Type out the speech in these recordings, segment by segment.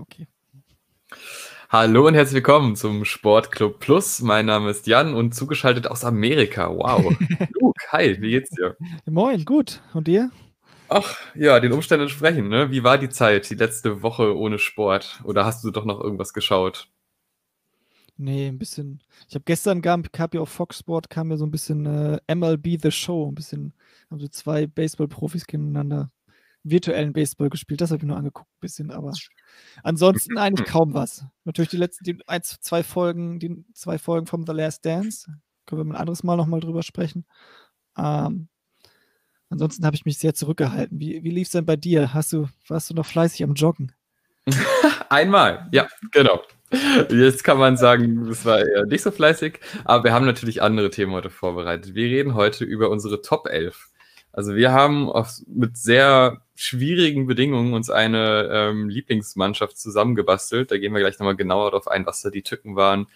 Okay. Hallo und herzlich willkommen zum Sportclub Plus. Mein Name ist Jan und zugeschaltet aus Amerika. Wow. Luke, hi, wie geht's dir? Moin, gut. Und dir? Ach, ja, den Umständen entsprechend, ne? Wie war die Zeit, die letzte Woche ohne Sport? Oder hast du doch noch irgendwas geschaut? Nee, ein bisschen. Ich habe gestern gab, gab ja auf Fox Sport kam ja so ein bisschen äh, MLB The Show, ein bisschen, haben so zwei Baseball-Profis gegeneinander virtuellen Baseball gespielt. Das habe ich nur angeguckt, ein bisschen, aber ansonsten eigentlich kaum was. Natürlich die letzten, die ein, zwei Folgen, die zwei Folgen vom The Last Dance. Können wir ein anderes Mal nochmal drüber sprechen. Ähm, ansonsten habe ich mich sehr zurückgehalten. Wie, wie lief es denn bei dir? Hast du, warst du noch fleißig am Joggen? Einmal, ja, genau. Jetzt kann man sagen, es war eher nicht so fleißig, aber wir haben natürlich andere Themen heute vorbereitet. Wir reden heute über unsere Top 11. Also wir haben mit sehr schwierigen Bedingungen uns eine ähm, Lieblingsmannschaft zusammengebastelt. Da gehen wir gleich nochmal genauer darauf ein, was da die Tücken waren,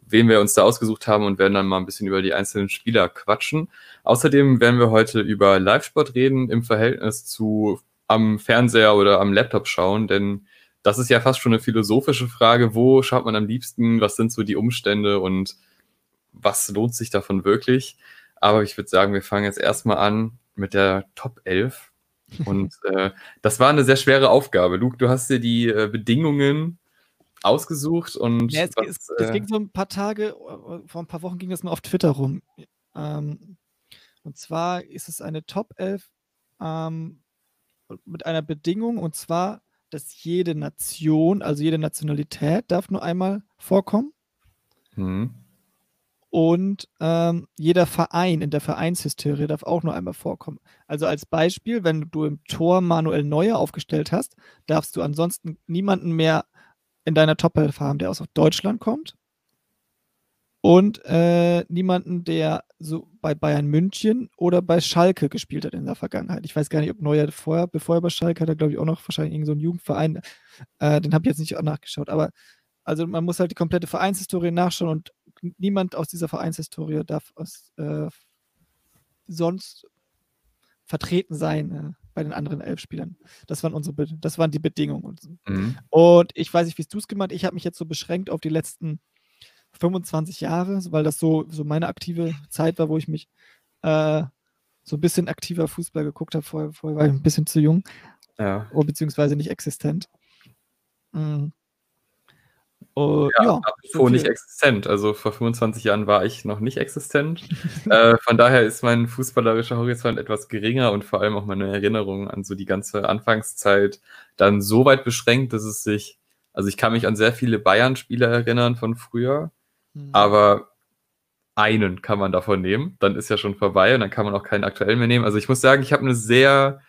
wen wir uns da ausgesucht haben und werden dann mal ein bisschen über die einzelnen Spieler quatschen. Außerdem werden wir heute über Live-Sport reden im Verhältnis zu am Fernseher oder am Laptop schauen, denn das ist ja fast schon eine philosophische Frage. Wo schaut man am liebsten? Was sind so die Umstände und was lohnt sich davon wirklich? Aber ich würde sagen, wir fangen jetzt erstmal an mit der Top 11. Und äh, das war eine sehr schwere Aufgabe. Luke, du hast dir die äh, Bedingungen ausgesucht und. Ja, es, was, es, es, ging so ein paar Tage, äh, vor ein paar Wochen ging das mal auf Twitter rum. Ähm, und zwar ist es eine Top 11 ähm, mit einer Bedingung, und zwar, dass jede Nation, also jede Nationalität, darf nur einmal vorkommen. Mhm. Und ähm, jeder Verein in der Vereinshistorie darf auch nur einmal vorkommen. Also als Beispiel, wenn du im Tor Manuel Neuer aufgestellt hast, darfst du ansonsten niemanden mehr in deiner Top 11 haben, der aus Deutschland kommt. Und äh, niemanden, der so bei Bayern München oder bei Schalke gespielt hat in der Vergangenheit. Ich weiß gar nicht, ob Neuer vorher, bevor er bei Schalke hat, er glaube ich auch noch wahrscheinlich irgendeinen so Jugendverein. Äh, den habe ich jetzt nicht nachgeschaut. Aber also man muss halt die komplette Vereinshistorie nachschauen und niemand aus dieser Vereinshistorie darf aus, äh, sonst vertreten sein äh, bei den anderen elf Spielern. Das waren unsere, das waren die Bedingungen. Mhm. Und ich weiß nicht, wie du es gemacht Ich habe mich jetzt so beschränkt auf die letzten 25 Jahre, weil das so, so meine aktive Zeit war, wo ich mich äh, so ein bisschen aktiver Fußball geguckt habe. Vorher, vorher war ich ein bisschen zu jung. Ja. Oh, beziehungsweise nicht existent. Mhm. Uh, ja, ja so nicht existent. Also vor 25 Jahren war ich noch nicht existent. äh, von daher ist mein fußballerischer Horizont etwas geringer und vor allem auch meine Erinnerung an so die ganze Anfangszeit dann so weit beschränkt, dass es sich, also ich kann mich an sehr viele Bayern-Spieler erinnern von früher, mhm. aber einen kann man davon nehmen, dann ist ja schon vorbei und dann kann man auch keinen aktuellen mehr nehmen. Also ich muss sagen, ich habe eine sehr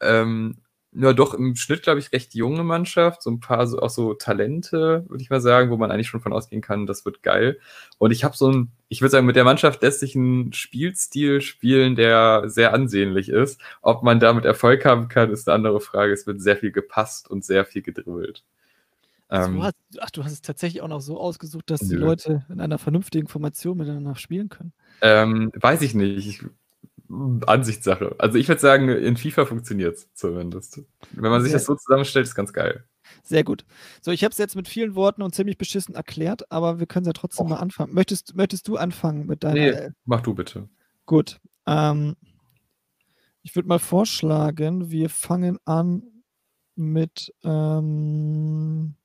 ähm, ja doch im Schnitt, glaube ich, recht junge Mannschaft. So ein paar so, auch so Talente, würde ich mal sagen, wo man eigentlich schon von ausgehen kann, das wird geil. Und ich habe so ein, ich würde sagen, mit der Mannschaft lässt sich ein Spielstil spielen, der sehr ansehnlich ist. Ob man damit Erfolg haben kann, ist eine andere Frage. Es wird sehr viel gepasst und sehr viel gedribbelt. Ähm, hast, ach, du hast es tatsächlich auch noch so ausgesucht, dass nö. die Leute in einer vernünftigen Formation miteinander spielen können. Ähm, weiß ich nicht. Ich Ansichtssache. Also ich würde sagen, in FIFA funktioniert es zumindest. Wenn man sich das so zusammenstellt, ist ganz geil. Sehr gut. So, ich habe es jetzt mit vielen Worten und ziemlich beschissen erklärt, aber wir können ja trotzdem Och. mal anfangen. Möchtest, möchtest du anfangen mit deiner. Nee, mach du bitte. Gut. Ähm, ich würde mal vorschlagen, wir fangen an mit, ähm,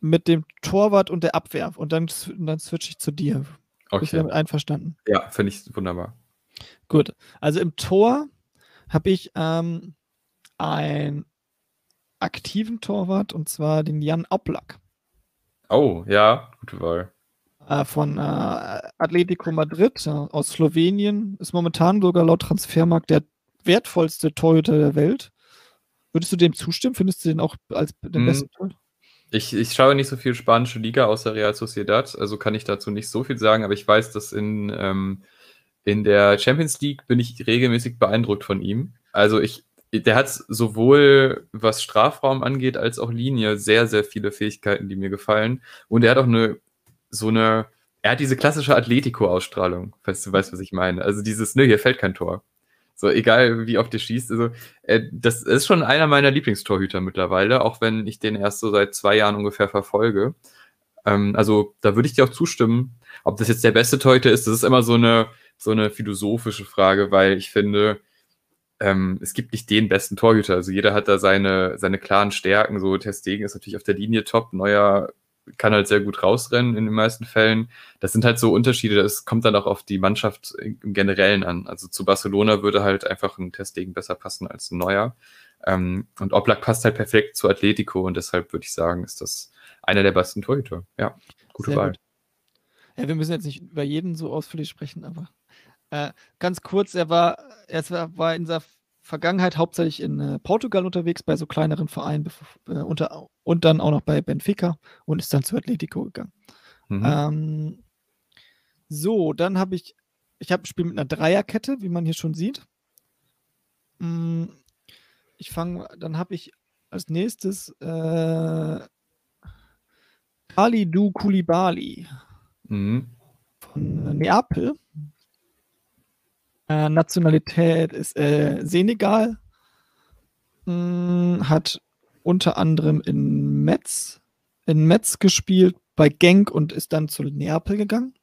mit dem Torwart und der Abwehr und dann, dann switche ich zu dir. Okay. Bist du damit einverstanden? Ja, finde ich wunderbar. Gut. Also im Tor habe ich ähm, einen aktiven Torwart und zwar den Jan Oblak. Oh, ja, gute Wahl. Äh, von äh, Atletico Madrid äh, aus Slowenien. Ist momentan sogar laut Transfermarkt der wertvollste Torhüter der Welt. Würdest du dem zustimmen? Findest du den auch als den mm, besten Torhüter? Ich, ich schaue nicht so viel spanische Liga außer Real Sociedad, also kann ich dazu nicht so viel sagen, aber ich weiß, dass in, ähm, in der Champions League bin ich regelmäßig beeindruckt von ihm. Also ich, der hat sowohl was Strafraum angeht, als auch Linie sehr, sehr viele Fähigkeiten, die mir gefallen. Und er hat auch eine, so eine, er hat diese klassische Atletico-Ausstrahlung, falls du weißt, was ich meine. Also dieses, ne, hier fällt kein Tor So, egal wie oft der schießt. Also, äh, das ist schon einer meiner Lieblingstorhüter mittlerweile, auch wenn ich den erst so seit zwei Jahren ungefähr verfolge. Ähm, also, da würde ich dir auch zustimmen. Ob das jetzt der beste Torhüter ist, das ist immer so eine, so eine philosophische Frage, weil ich finde, ähm, es gibt nicht den besten Torhüter. Also jeder hat da seine, seine klaren Stärken. So Testegen ist natürlich auf der Linie top. Neuer kann halt sehr gut rausrennen in den meisten Fällen. Das sind halt so Unterschiede. Das kommt dann auch auf die Mannschaft im Generellen an. Also zu Barcelona würde halt einfach ein Testegen besser passen als ein Neuer. Ähm, und Oblak passt halt perfekt zu Atletico und deshalb würde ich sagen, ist das einer der besten Torhüter. Ja, gute sehr Wahl. Gut. Ja, wir müssen jetzt nicht über jeden so ausführlich sprechen, aber äh, ganz kurz, er war, er war in seiner Vergangenheit hauptsächlich in äh, Portugal unterwegs, bei so kleineren Vereinen äh, unter, und dann auch noch bei Benfica und ist dann zu Atletico gegangen. Mhm. Ähm, so, dann habe ich, ich habe ein Spiel mit einer Dreierkette, wie man hier schon sieht. Mm, ich fange, dann habe ich als nächstes äh, Kalidou Koulibaly mhm. von Neapel. Äh, Nationalität ist äh, Senegal. Hm, hat unter anderem in Metz, in Metz gespielt, bei Genk und ist dann zu Neapel gegangen.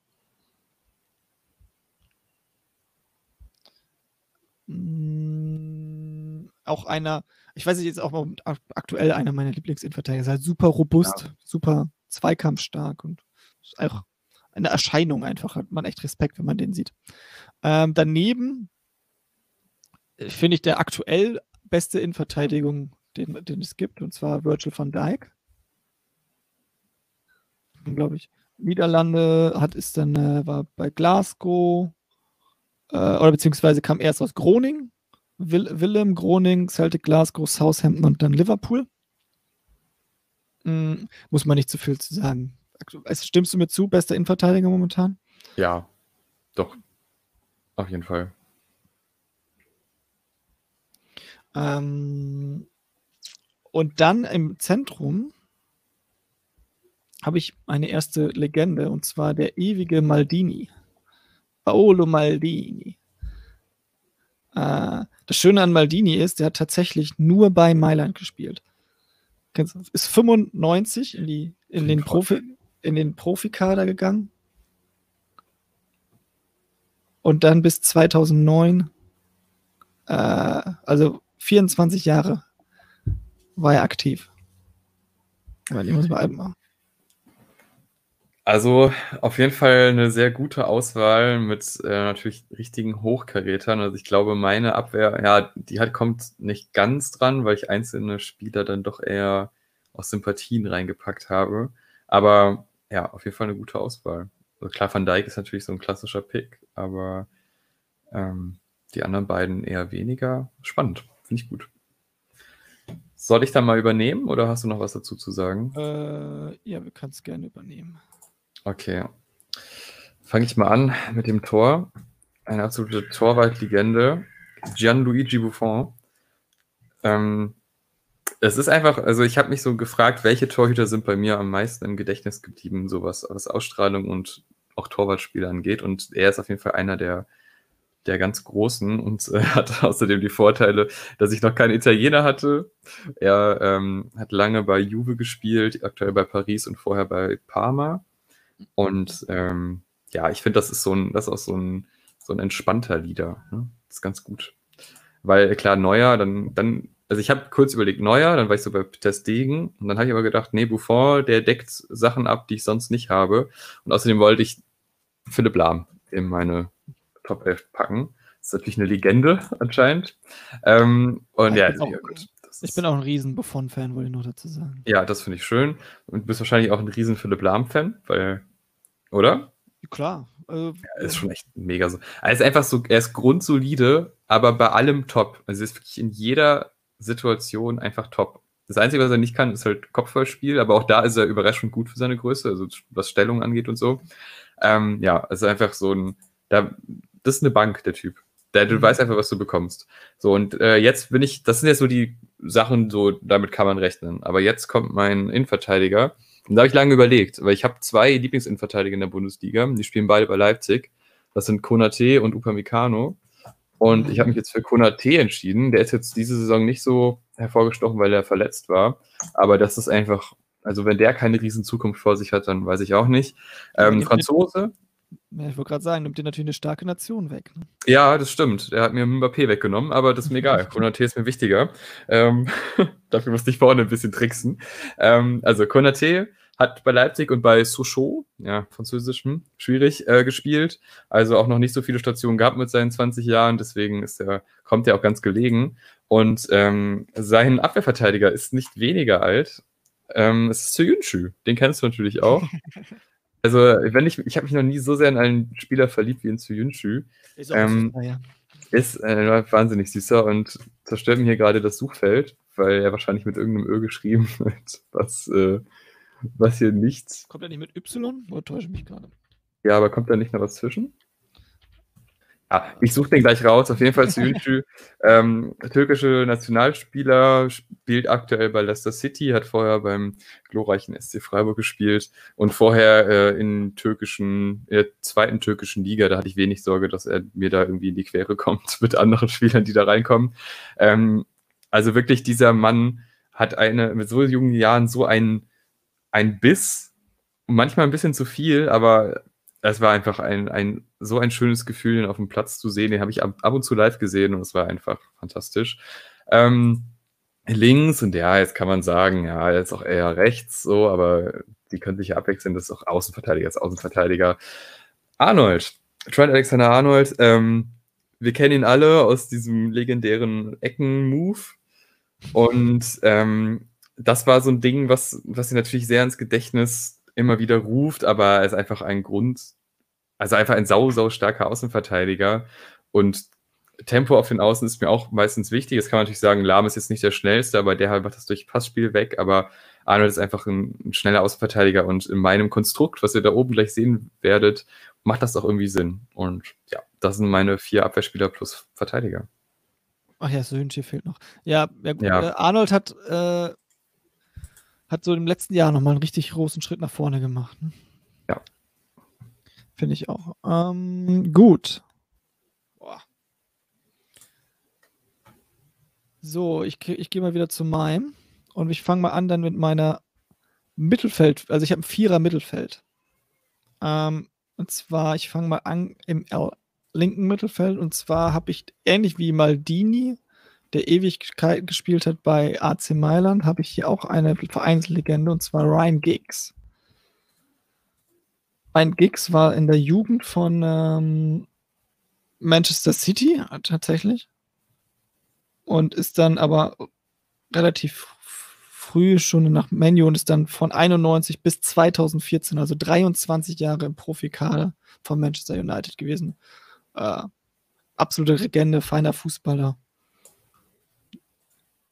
Hm, auch einer, ich weiß nicht, jetzt auch aktuell einer meiner Lieblingsinverteidiger. Ist halt super robust, ja. super zweikampfstark und ist auch eine Erscheinung einfach. Hat man echt Respekt, wenn man den sieht. Ähm, daneben äh, finde ich der aktuell beste Innenverteidigung, den, den es gibt, und zwar Virgil van Dijk. Glaube ich. Niederlande hat es dann, äh, war bei Glasgow, äh, oder beziehungsweise kam erst aus Groningen. Will, Willem, Groningen, Celtic Glasgow, Southampton und dann Liverpool. Hm, muss man nicht zu viel zu sagen. Also, stimmst du mir zu, bester Innenverteidiger momentan? Ja, doch. Auf jeden Fall. Ähm, und dann im Zentrum habe ich eine erste Legende und zwar der ewige Maldini. Paolo Maldini. Äh, das Schöne an Maldini ist, der hat tatsächlich nur bei Mailand gespielt. Ist 95 in, die, in, den, Profi, in den Profikader gegangen und dann bis 2009, äh, also 24 Jahre, war er aktiv. Also auf jeden Fall eine sehr gute Auswahl mit äh, natürlich richtigen Hochkarätern. Also ich glaube, meine Abwehr, ja, die hat, kommt nicht ganz dran, weil ich einzelne Spieler dann doch eher aus Sympathien reingepackt habe. Aber ja, auf jeden Fall eine gute Auswahl. Also klar, Van Dijk ist natürlich so ein klassischer Pick, aber ähm, die anderen beiden eher weniger. Spannend, finde ich gut. Soll ich da mal übernehmen oder hast du noch was dazu zu sagen? Äh, ja, wir können es gerne übernehmen. Okay. Fange ich mal an mit dem Tor. Eine absolute Torwart-Legende. Gianluigi Buffon. Ähm, es ist einfach, also ich habe mich so gefragt, welche Torhüter sind bei mir am meisten im Gedächtnis geblieben, so was, was Ausstrahlung und auch Torwartspiele angeht. Und er ist auf jeden Fall einer der, der ganz Großen und äh, hat außerdem die Vorteile, dass ich noch keinen Italiener hatte. Er ähm, hat lange bei Juve gespielt, aktuell bei Paris und vorher bei Parma. Und ähm, ja, ich finde, das ist so ein, das ist auch so ein, so ein entspannter Lieder. Ne? Das ist ganz gut. Weil klar, Neuer, dann, dann also ich habe kurz überlegt, Neuer, dann war ich so bei Peter Stegen und dann habe ich aber gedacht, nee, Buffon, der deckt Sachen ab, die ich sonst nicht habe. Und außerdem wollte ich Philipp Lahm in meine Top 11 packen. Das ist natürlich eine Legende anscheinend. Ähm, und ja, ja, auch, gut. ich bin auch ein riesen Buffon-Fan, wollte ich noch dazu sagen. Ja, das finde ich schön. Und du bist wahrscheinlich auch ein riesen Philipp Lahm-Fan, weil, oder? Klar. Also, ja, ist schon echt mega so. Er ist einfach so, er ist grundsolide, aber bei allem top. Also er ist wirklich in jeder Situation einfach top. Das Einzige, was er nicht kann, ist halt Kopfballspiel, aber auch da ist er überraschend gut für seine Größe, also was Stellung angeht und so. Ähm, ja, es ist einfach so ein, da, das ist eine Bank, der Typ. Der, du mhm. weißt einfach, was du bekommst. So, und äh, jetzt bin ich, das sind jetzt so die Sachen, so, damit kann man rechnen. Aber jetzt kommt mein Innenverteidiger. Und da habe ich lange überlegt, weil ich habe zwei Lieblingsinnenverteidiger in der Bundesliga. Die spielen beide bei Leipzig. Das sind Konate und Upamecano. Und ich habe mich jetzt für Konate entschieden. Der ist jetzt diese Saison nicht so hervorgestochen, weil er verletzt war. Aber das ist einfach, also wenn der keine riesen Zukunft vor sich hat, dann weiß ich auch nicht. Ähm, Franzose, Ja, ich wollte gerade sagen, nimmt dir natürlich eine starke Nation weg. Ne? ja, das stimmt. Der hat mir Mbappé weggenommen, aber das ist mir egal. Konate ist mir wichtiger. Ähm, dafür musste ich vorne ein bisschen tricksen. Ähm, also Konate hat bei Leipzig und bei Sochaux, ja, französischem, schwierig, äh, gespielt. Also auch noch nicht so viele Stationen gehabt mit seinen 20 Jahren, deswegen ist er, kommt er auch ganz gelegen. Und ähm, sein Abwehrverteidiger ist nicht weniger alt. Ähm, es ist Soyuncu, den kennst du natürlich auch. Also, wenn ich, ich habe mich noch nie so sehr in einen Spieler verliebt wie in Soyuncu. Ist auch Ähm, super, ja. Ist äh, wahnsinnig süßer und zerstört mir hier gerade das Suchfeld, weil er wahrscheinlich mit irgendeinem Ö geschrieben wird, was, äh, was hier nichts. Kommt er nicht mit Y? Oder täusche ich mich gerade? Ja, aber kommt da nicht noch was zwischen? Ja, ich suche den gleich raus. Auf jeden Fall Soyuncu, ähm, türkische Nationalspieler, spielt aktuell bei Leicester City, hat vorher beim glorreichen SC Freiburg gespielt und vorher äh, in türkischen, in der zweiten türkischen Liga. Da hatte ich wenig Sorge, dass er mir da irgendwie in die Quere kommt mit anderen Spielern, die da reinkommen. Ähm, also wirklich, dieser Mann hat eine mit so jungen Jahren so einen, einen Biss, manchmal ein bisschen zu viel, aber es war einfach ein, ein so ein schönes Gefühl, ihn auf dem Platz zu sehen. Den habe ich ab, ab und zu live gesehen und es war einfach fantastisch. Ähm, links, und ja, jetzt kann man sagen, ja, ist auch eher rechts, so, aber die können sich ja abwechseln. Das ist auch Außenverteidiger, ist Außenverteidiger. Arnold, Trent Alexander Arnold, ähm, wir kennen ihn alle aus diesem legendären Ecken-Move. Und ähm, das war so ein Ding, was, was ihn natürlich sehr ins Gedächtnis immer wieder ruft, aber er ist einfach ein Grund, also einfach ein sau, sau starker Außenverteidiger. Und Tempo auf den Außen ist mir auch meistens wichtig. Jetzt kann man natürlich sagen, Lahm ist jetzt nicht der schnellste, aber der macht das durch Passspiel weg. Aber Arnold ist einfach ein, ein schneller Außenverteidiger und in meinem Konstrukt, was ihr da oben gleich sehen werdet, macht das auch irgendwie Sinn. Und ja, das sind meine vier Abwehrspieler plus Verteidiger. Ach ja, Söhnche fehlt noch. Ja, ja, gut, Ja. Äh, Arnold hat, äh, hat so im letzten Jahr nochmal einen richtig großen Schritt nach vorne gemacht. Ne? Finde ich auch. Ähm, gut. Boah. So, ich, ich gehe mal wieder zu meinem und ich fange mal an dann mit meiner Mittelfeld, also ich habe ein Vierer Mittelfeld. Ähm, und zwar, ich fange mal an im L linken Mittelfeld und zwar habe ich ähnlich wie Maldini, der Ewigkeit gespielt hat bei AC Mailand, habe ich hier auch eine Vereinslegende und zwar Ryan Giggs. Ryan Giggs war in der Jugend von ähm, Manchester City äh, tatsächlich und ist dann aber relativ früh schon nach Menu und ist dann von 91 bis 2014, also 23 Jahre im Profikader von Manchester United gewesen. Äh, absolute Legende, feiner Fußballer.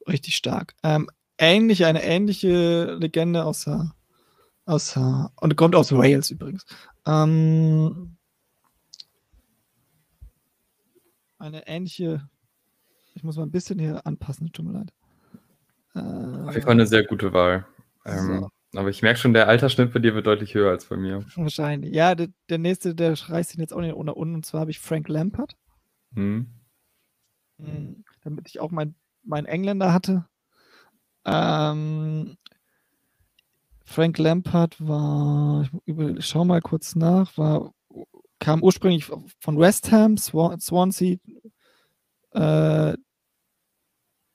Richtig stark. Ähm, ähnlich, eine ähnliche Legende außer, außer und kommt aus Wales übrigens. Ähm, eine ähnliche, ich muss mal ein bisschen hier anpassen, tut mir leid. Auf jeden Äh, Fall eine sehr gute Wahl. Ähm, Aber ich merke schon, der Altersschnitt bei dir wird deutlich höher als bei mir. wahrscheinlich. Ja, der, der nächste, der reißt ihn jetzt auch nicht unter unten. Und zwar habe ich Frank Lampard. Hm. Mhm. damit ich auch mein, meinen Engländer hatte. Ähm, Frank Lampard war, ich schau mal kurz nach, war, kam ursprünglich von West Ham, Swan, Swansea, äh,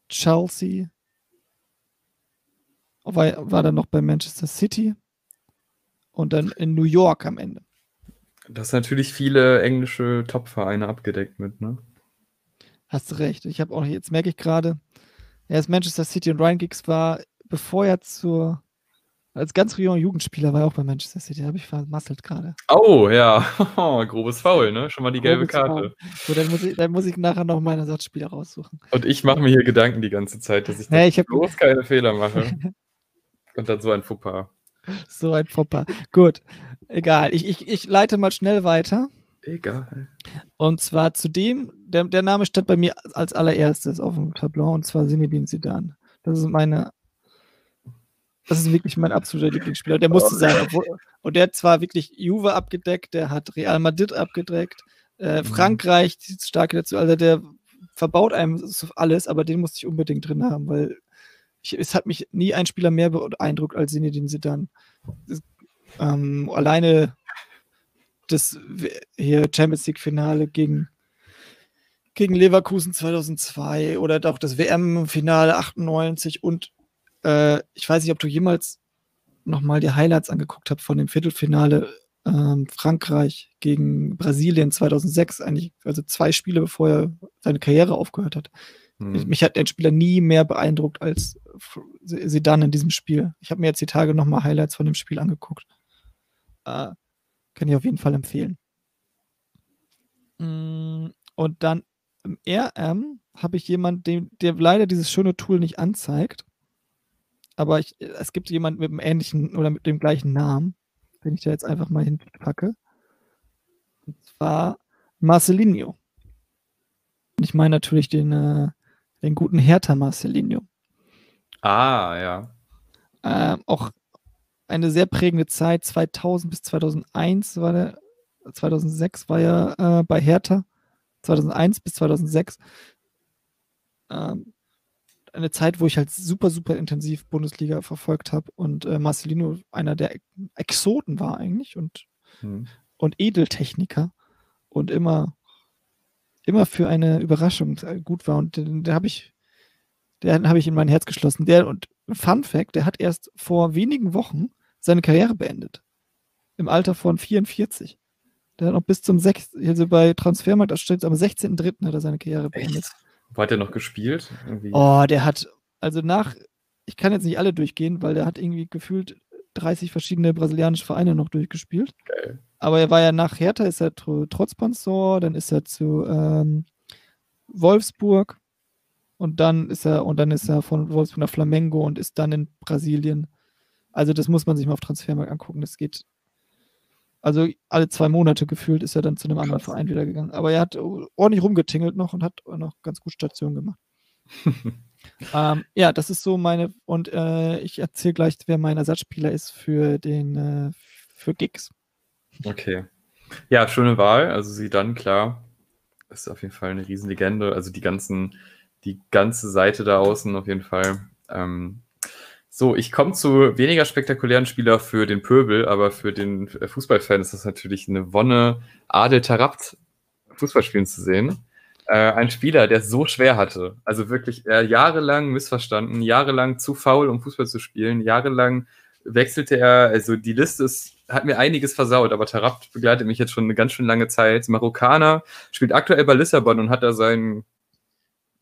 Chelsea, war, war dann noch bei Manchester City und dann in New York am Ende. Das ist natürlich viele englische Top-Vereine abgedeckt mit, ne? Hast du recht. Ich habe auch jetzt merke ich gerade, er ist Manchester City und Ryan Giggs war, bevor er zur als ganz junger Jugendspieler war er auch bei Manchester City. Habe ich vermasselt gerade. Oh, ja. Grobes Foul, ne? Schon mal die gelbe Grobes Karte. So, dann muss ich, dann muss ich nachher noch meine Ersatzspieler raussuchen. Und ich mache mir hier Gedanken die ganze Zeit, dass ich Nee, ich hab- bloß keine Fehler mache. Und dann so ein Fauxpas. So ein Popper. Gut, egal. Ich, ich, ich leite mal schnell weiter. Egal. Und zwar zu dem, der, der Name stand bei mir als allererstes auf dem Tableau, und zwar Zinedine Zidane. Das ist meine, das ist wirklich mein absoluter Lieblingsspieler. Der musste sein. Obwohl, und der hat zwar wirklich Juve abgedeckt, der hat Real Madrid abgedeckt, Äh, mhm. Frankreich, die starke dazu, also der verbaut einem alles, aber den musste ich unbedingt drin haben, weil ich, es hat mich nie ein Spieler mehr beeindruckt als Zinedine Zidane. Ähm, alleine das hier Champions League Finale gegen gegen Leverkusen 2002 oder auch das WM-Finale 98 und äh, ich weiß nicht, ob du jemals nochmal die Highlights angeguckt hast von dem Viertelfinale ähm, Frankreich gegen Brasilien 2006, eigentlich, also zwei Spiele bevor er seine Karriere aufgehört hat. Hm. Mich hat der Spieler nie mehr beeindruckt als Zidane in diesem Spiel. Ich habe mir jetzt die Tage nochmal Highlights von dem Spiel angeguckt. Äh, kann ich auf jeden Fall empfehlen. Mm, und dann im RM habe ich jemanden, der leider dieses schöne Tool nicht anzeigt. Aber ich, es gibt jemanden mit einem ähnlichen oder mit dem gleichen Namen, den ich da jetzt einfach mal hinpacke. Und zwar Marcelinho. Und ich meine natürlich den, äh, den guten Hertha Marcelinho. Ah, ja. Ähm, auch eine sehr prägende Zeit, 2000 bis 2001 war der, 2006 war er äh, bei Hertha. 2001 bis 2006. Ähm, eine Zeit, wo ich halt super, super intensiv Bundesliga verfolgt habe und äh, Marcelino einer der Exoten war eigentlich und, hm. und Edeltechniker und immer, immer für eine Überraschung äh, gut war. Und den, den habe ich, den habe ich in mein Herz geschlossen. Der und Fun Fact, der hat erst vor wenigen Wochen seine Karriere beendet. Im Alter von 44. Der hat noch bis zum 6. Also bei Transfermarkt, da steht am 16.03. hat er seine Karriere beendet. Echt? Wo hat er noch gespielt? Irgendwie? Oh, der hat, also nach, ich kann jetzt nicht alle durchgehen, weil der hat irgendwie gefühlt 30 verschiedene brasilianische Vereine noch durchgespielt. Geil. Aber er war ja nach Hertha, ist er trotz Sponsor, dann ist er zu ähm, Wolfsburg und dann ist er und dann ist er von Wolfsburg nach Flamengo und ist dann in Brasilien. Also das muss man sich mal auf Transfermarkt angucken. Das geht also alle zwei Monate gefühlt ist er dann zu einem anderen Verein wieder gegangen. Aber er hat ordentlich rumgetingelt noch und hat noch ganz gut Station gemacht. ähm, ja, das ist so meine, und äh, ich erzähle gleich, wer mein Ersatzspieler ist für den, äh, für Gigs. Okay. Ja, schöne Wahl. Also sie dann, klar, ist auf jeden Fall eine Riesenlegende. Also die ganzen, die ganze Seite da außen auf jeden Fall. Ähm, so, ich komme zu weniger spektakulären Spieler für den Pöbel, aber für den Fußballfan ist das natürlich eine Wonne, Adel Tarabt Fußball spielen zu sehen. Äh, ein Spieler, der so schwer hatte. Also wirklich äh, jahrelang missverstanden, jahrelang zu faul, um Fußball zu spielen, jahrelang wechselte er, also die Liste ist, hat mir einiges versaut, aber Tarabt begleitet mich jetzt schon eine ganz schön lange Zeit. Marokkaner, spielt aktuell bei Lissabon und hat da seinen,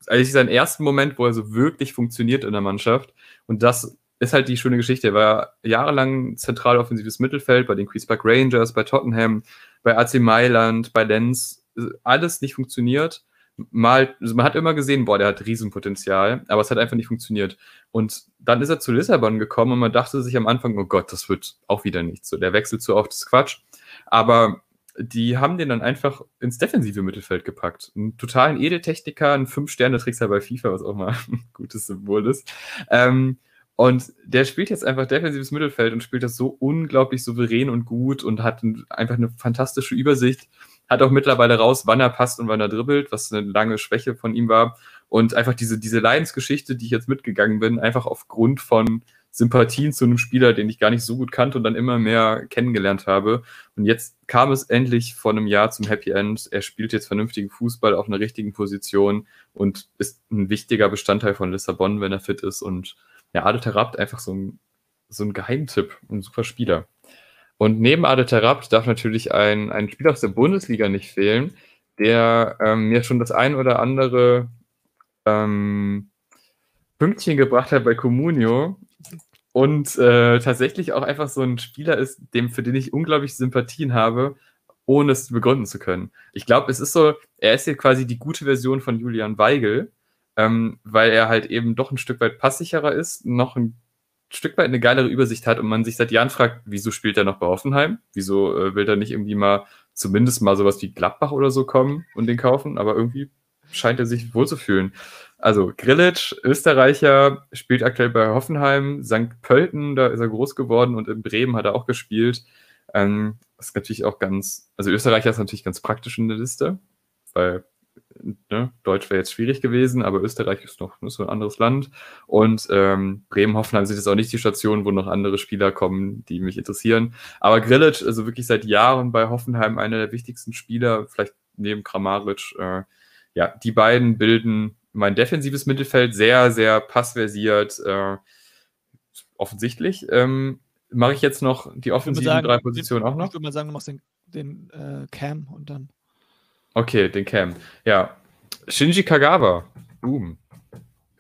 eigentlich seinen ersten Moment, wo er so wirklich funktioniert in der Mannschaft. Und das ist halt die schöne Geschichte. Er war jahrelang zentral offensives Mittelfeld bei den Queen's Park Rangers, bei Tottenham, bei AC Mailand, bei Lenz. Alles nicht funktioniert. Mal, also man hat immer gesehen, boah, der hat Riesenpotenzial, aber es hat einfach nicht funktioniert. Und dann ist er zu Lissabon gekommen und man dachte sich am Anfang, oh Gott, das wird auch wieder nichts. So, der wechselt zu oft, das ist Quatsch. Aber die haben den dann einfach ins defensive Mittelfeld gepackt. Einen totalen Edeltechniker, ein Fünf-Sterne-Trickser bei FIFA, was auch mal ein gutes Symbol ist. Ähm, und der spielt jetzt einfach defensives Mittelfeld und spielt das so unglaublich souverän und gut und hat einfach eine fantastische Übersicht. Hat auch mittlerweile raus, wann er passt und wann er dribbelt, was eine lange Schwäche von ihm war. Und einfach diese, diese Leidensgeschichte, die ich jetzt mitgegangen bin, einfach aufgrund von Sympathien zu einem Spieler, den ich gar nicht so gut kannte und dann immer mehr kennengelernt habe. Und jetzt kam es endlich vor einem Jahr zum Happy End. Er spielt jetzt vernünftigen Fußball auf einer richtigen Position und ist ein wichtiger Bestandteil von Lissabon, wenn er fit ist. Und ja, Adel Tarabt einfach so ein, so ein Geheimtipp, ein super Spieler. Und neben Adel Tarabt darf natürlich ein, ein Spieler aus der Bundesliga nicht fehlen, der ähm, mir schon das ein oder andere ähm, Pünktchen gebracht hat bei Comunio und äh, tatsächlich auch einfach so ein Spieler ist, dem, für den ich unglaublich Sympathien habe, ohne es begründen zu können. Ich glaube, es ist so, er ist hier quasi die gute Version von Julian Weigel, ähm, weil er halt eben doch ein Stück weit passsicherer ist, noch ein Stück weit eine geilere Übersicht hat und man sich seit Jahren fragt, wieso spielt er noch bei Hoffenheim? Wieso äh, will er nicht irgendwie mal zumindest mal sowas wie Gladbach oder so kommen und den kaufen? Aber irgendwie scheint er sich wohlzufühlen. Also Grillitsch, Österreicher, spielt aktuell bei Hoffenheim, St. Pölten, da ist er groß geworden und in Bremen hat er auch gespielt. Ähm, ist natürlich auch ganz, also Österreicher ist natürlich ganz praktisch in der Liste, weil ne, Deutsch wäre jetzt schwierig gewesen, aber Österreich ist noch ist so ein anderes Land. Und ähm, Bremen, Hoffenheim sind jetzt auch nicht die Stationen, wo noch andere Spieler kommen, die mich interessieren. Aber Grilic, also wirklich seit Jahren bei Hoffenheim einer der wichtigsten Spieler, vielleicht neben Kramaric. Äh, ja, die beiden bilden mein defensives Mittelfeld sehr, sehr passversiert. Äh, offensichtlich. Ähm, Mache ich jetzt noch die offensiven sagen, drei Positionen auch noch? Ich würde mal sagen, du machst den, den äh, Cam und dann. Okay, den Cam. Ja. Shinji Kagawa. Boom.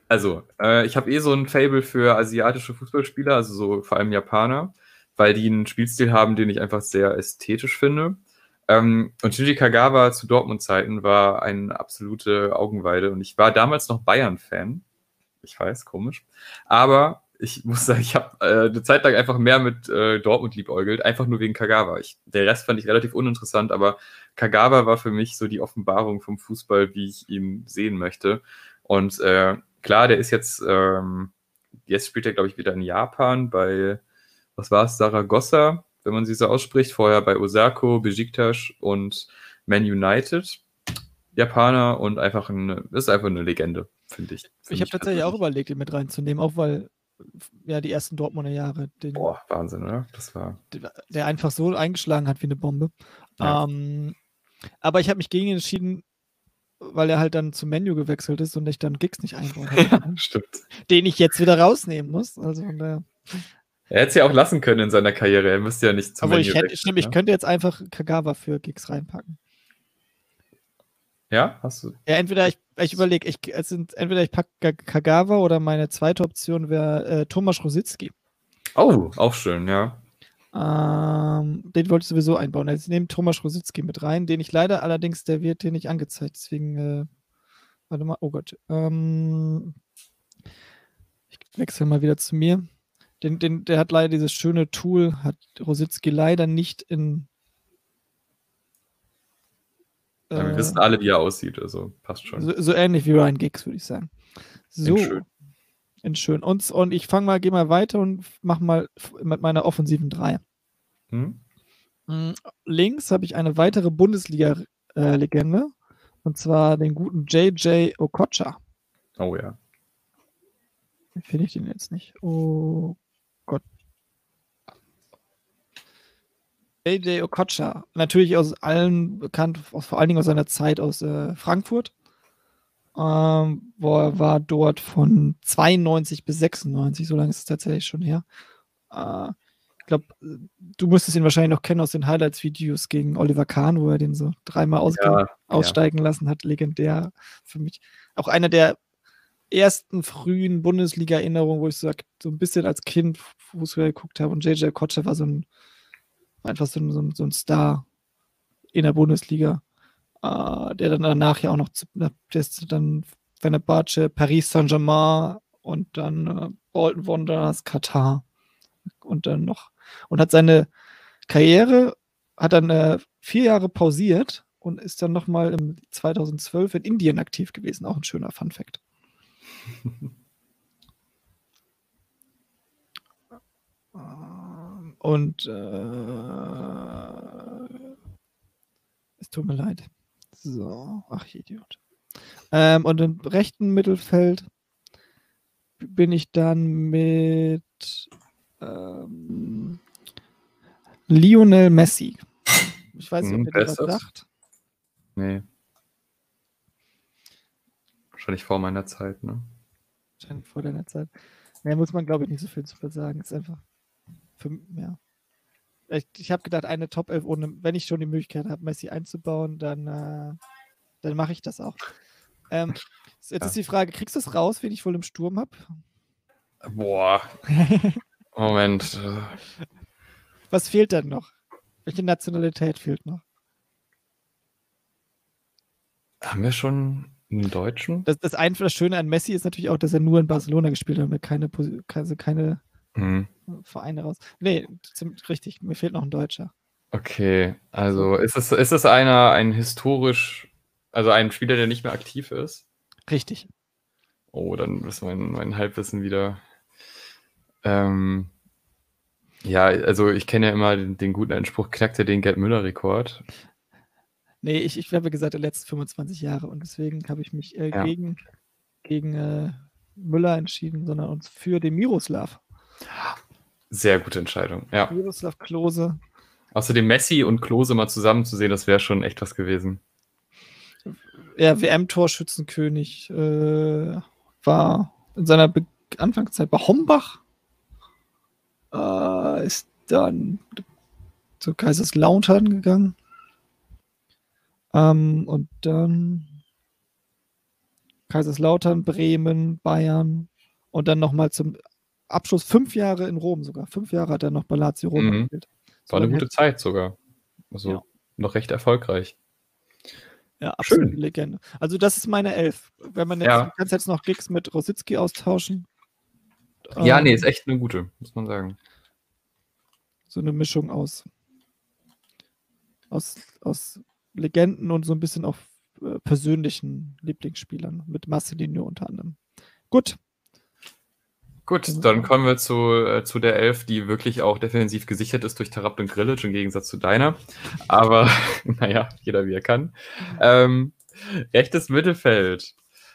Also, äh, ich habe eh so ein Fable für asiatische Fußballspieler, also so vor allem Japaner, weil die einen Spielstil haben, den ich einfach sehr ästhetisch finde. Ähm, und Shinji Kagawa zu Dortmund-Zeiten war eine absolute Augenweide und ich war damals noch Bayern-Fan. Ich weiß, komisch. Aber ich muss sagen, ich habe äh, eine Zeit lang einfach mehr mit äh, Dortmund liebäugelt, einfach nur wegen Kagawa. Ich, der Rest fand ich relativ uninteressant, aber Kagawa war für mich so die Offenbarung vom Fußball, wie ich ihn sehen möchte. Und äh, klar, der ist jetzt, ähm, jetzt spielt er, glaube ich, wieder in Japan bei, was war es, Saragossa, wenn man sie so ausspricht. Vorher bei Osako, Besiktas und Man United. Japaner und einfach eine, ist einfach eine Legende, finde ich. Find ich habe tatsächlich auch überlegt, ihn mit reinzunehmen, auch weil ja, die ersten Dortmunder Jahre. Den, Boah, Wahnsinn, oder? Das war. Der einfach so eingeschlagen hat wie eine Bombe. Ja. Ähm, aber ich habe mich gegen ihn entschieden, weil er halt dann zum Menü gewechselt ist und ich dann Gigs nicht einbauen habe. ja, stimmt. Den ich jetzt wieder rausnehmen muss. Also von daher. Er hätte es ja auch lassen können in seiner Karriere. Er müsste ja nicht zum Aber ich, hätte, stimmt, ne? ich könnte jetzt einfach Kagawa für Gigs reinpacken. Ja, hast du. Ja, entweder ich, ich überlege, ich, es sind, entweder ich packe Kagawa oder meine zweite Option wäre äh, Thomas Rositzky. Oh, auch schön, ja. Ähm, den wollte ich sowieso einbauen. Jetzt nehme Thomas Rositzky mit rein, den ich leider allerdings, der wird hier nicht angezeigt. Deswegen, äh, warte mal, oh Gott. Ähm, ich wechsle mal wieder zu mir. Den, den, der hat leider dieses schöne Tool, hat Rositzky leider nicht in ja, wir äh, wissen alle, wie er aussieht, also passt schon. So, so ähnlich wie Ryan Giggs, würde ich sagen. So. In schön. In schön. Und, und ich fange mal, gehe mal weiter und mache mal mit meiner offensiven 3. Hm? Mm, links habe ich eine weitere Bundesliga-Legende. Und zwar den guten JJ Okocha. Oh ja. Finde ich den jetzt nicht. Oh Gott. JJ Okocha, natürlich aus allen bekannt, aus, vor allen Dingen aus seiner Zeit aus äh, Frankfurt. Ähm, wo er war dort von 92 bis 96, so lange ist es tatsächlich schon her. Äh, ich glaube, du müsstest ihn wahrscheinlich noch kennen aus den Highlights-Videos gegen Oliver Kahn, wo er den so dreimal ja, aussteigen ja. lassen hat. Legendär für mich. Auch einer der ersten frühen Bundesliga-Erinnerungen, wo ich so, so ein bisschen als Kind Fußball geguckt habe. Und JJ Kotscher war so ein einfach so, so, so ein Star in der Bundesliga, äh, der dann danach ja auch noch, zu, ist dann Fenerbahce, Paris Saint-Germain und dann äh, Bolton Wanderers, Katar und dann noch und hat seine Karriere, hat dann äh, vier Jahre pausiert und ist dann nochmal im 2012 in Indien aktiv gewesen. Auch ein schöner Fun Fact. Und äh, es tut mir leid. So, ach Idiot. Ähm, und im rechten Mittelfeld bin ich dann mit ähm, Lionel Messi. Ich weiß nicht, ob hm, ihr das sagt. Nee. Wahrscheinlich vor meiner Zeit, ne? Wahrscheinlich vor deiner Zeit. Mehr muss man, glaube ich, nicht so viel zu sagen. Ist einfach für, ja. Ich, ich habe gedacht, eine Top 11 ohne, wenn ich schon die Möglichkeit habe, Messi einzubauen, dann, äh, dann mache ich das auch. Ähm, jetzt ja. ist die Frage, kriegst du es raus, wen ich wohl im Sturm habe? Boah. Moment. Was fehlt denn noch? Welche Nationalität fehlt noch? Haben wir schon einen Deutschen? Das, das, ein, das Schöne an Messi ist natürlich auch, dass er nur in Barcelona gespielt hat und keine, also keine mhm. Vereine raus. Nee, richtig, mir fehlt noch ein Deutscher. Okay, also ist es, ist es einer, ein historisch, also ein Spieler, der nicht mehr aktiv ist? Richtig. Oh, dann ist mein, mein Halbwissen wieder. Ähm, Ja, also ich kenne ja immer den, den guten Einspruch, knackte den Gerd Müller-Rekord. Nee, ich, ich habe gesagt, die letzten 25 Jahre und deswegen habe ich mich äh, Ja. gegen, gegen äh, Müller entschieden, sondern uns für den Miroslav. Sehr gute Entscheidung, ja. Miroslav Klose. Außerdem Messi und Klose mal zusammen zu sehen, das wäre schon echt was gewesen. Er WM-Torschützenkönig äh, war in seiner Be Anfangszeit bei Hombach. Äh, ist dann zu Kaiserslautern gegangen. Ähm, und dann Kaiserslautern, Bremen, Bayern und dann nochmal zum Abschluss fünf Jahre in Rom sogar. Fünf Jahre hat er noch bei Lazio Rom Mhm. gespielt. So War eine gute Zeit sogar. Also Ja. noch recht erfolgreich. Ja, Schön. absolute Legende. Also das ist meine Elf. Wenn man jetzt, Ja. kannst jetzt noch Gigs mit Rositzky austauschen. Ja, Ähm, nee, ist echt eine gute, muss man sagen. So eine Mischung aus, aus, aus Legenden und so ein bisschen auch äh, persönlichen Lieblingsspielern. Mit Marcelinho unter anderem. Gut. Gut, Genau. dann kommen wir zu, äh, zu der Elf, die wirklich auch defensiv gesichert ist durch Tarabt und Grilic im Gegensatz zu deiner. Aber naja, jeder wie er kann. Ähm, rechtes Mittelfeld.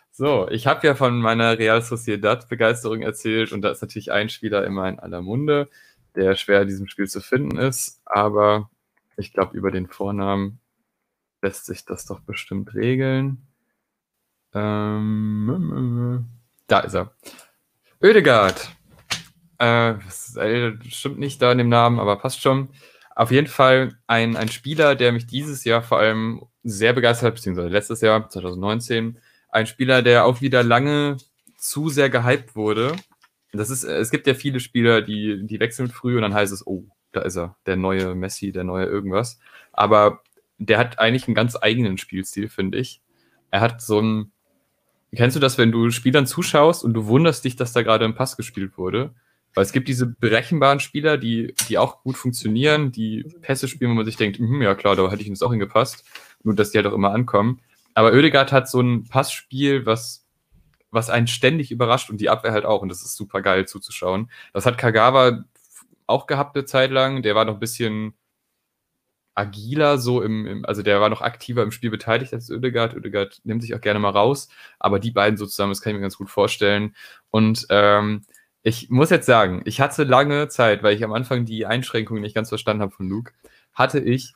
So, ich habe ja von meiner Real Sociedad-Begeisterung erzählt und da ist natürlich ein Spieler immer in aller Munde, der schwer in diesem Spiel zu finden ist, aber ich glaube, über den Vornamen lässt sich das doch bestimmt regeln. Ähm, da ist er. Oedegaard. Äh, das äh, stimmt nicht da in dem Namen, aber passt schon. Auf jeden Fall ein, ein Spieler, der mich dieses Jahr vor allem sehr begeistert hat, beziehungsweise letztes Jahr, 2019. Ein Spieler, der auch wieder lange zu sehr gehypt wurde. Das ist, es gibt ja viele Spieler, die, die wechseln früh und dann heißt es, oh, da ist er, der neue Messi, der neue irgendwas. Aber der hat eigentlich einen ganz eigenen Spielstil, finde ich. Er hat so ein, Kennst du das, wenn du Spielern zuschaust und du wunderst dich, dass da gerade ein Pass gespielt wurde? Weil es gibt diese berechenbaren Spieler, die, die auch gut funktionieren, die Pässe spielen, wo man sich denkt, "Mhm, ja klar, da hätte ich uns auch hingepasst. Nur, dass die halt auch immer ankommen. Aber Oedegaard hat so ein Passspiel, was, was einen ständig überrascht und die Abwehr halt auch. Und das ist super geil zuzuschauen. Das hat Kagawa auch gehabt eine Zeit lang. Der war noch ein bisschen agiler, so im, im, also der war noch aktiver im Spiel beteiligt als Oedegaard. Oedegaard nimmt sich auch gerne mal raus, aber die beiden so zusammen, das kann ich mir ganz gut vorstellen. Und ähm, ich muss jetzt sagen, ich hatte lange Zeit, weil ich am Anfang die Einschränkungen nicht ganz verstanden habe von Luke, hatte ich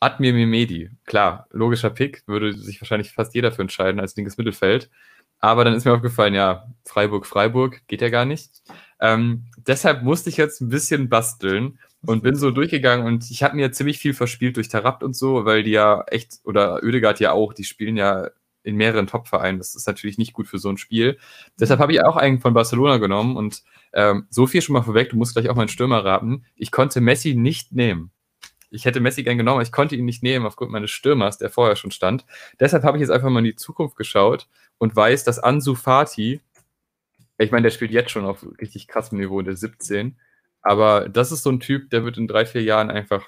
Admir Mimedi. Klar, logischer Pick, würde sich wahrscheinlich fast jeder für entscheiden als linkes Mittelfeld. Aber dann ist mir aufgefallen, ja, Freiburg, Freiburg, geht ja gar nicht. Ähm, deshalb musste ich jetzt ein bisschen basteln und bin so durchgegangen und ich habe mir ziemlich viel verspielt durch Tarabt und so, weil die ja echt, oder Oedegaard ja auch, die spielen ja in mehreren Top-Vereinen. Das ist natürlich nicht gut für so ein Spiel. Deshalb habe ich auch einen von Barcelona genommen und ähm, so viel schon mal vorweg, du musst gleich auch meinen Stürmer raten. Ich konnte Messi nicht nehmen. Ich hätte Messi gern genommen, aber ich konnte ihn nicht nehmen aufgrund meines Stürmers, der vorher schon stand. Deshalb habe ich jetzt einfach mal in die Zukunft geschaut und weiß, dass Ansu Fati, ich meine, der spielt jetzt schon auf richtig krassem Niveau der 17, aber das ist so ein Typ, der wird in drei, vier Jahren einfach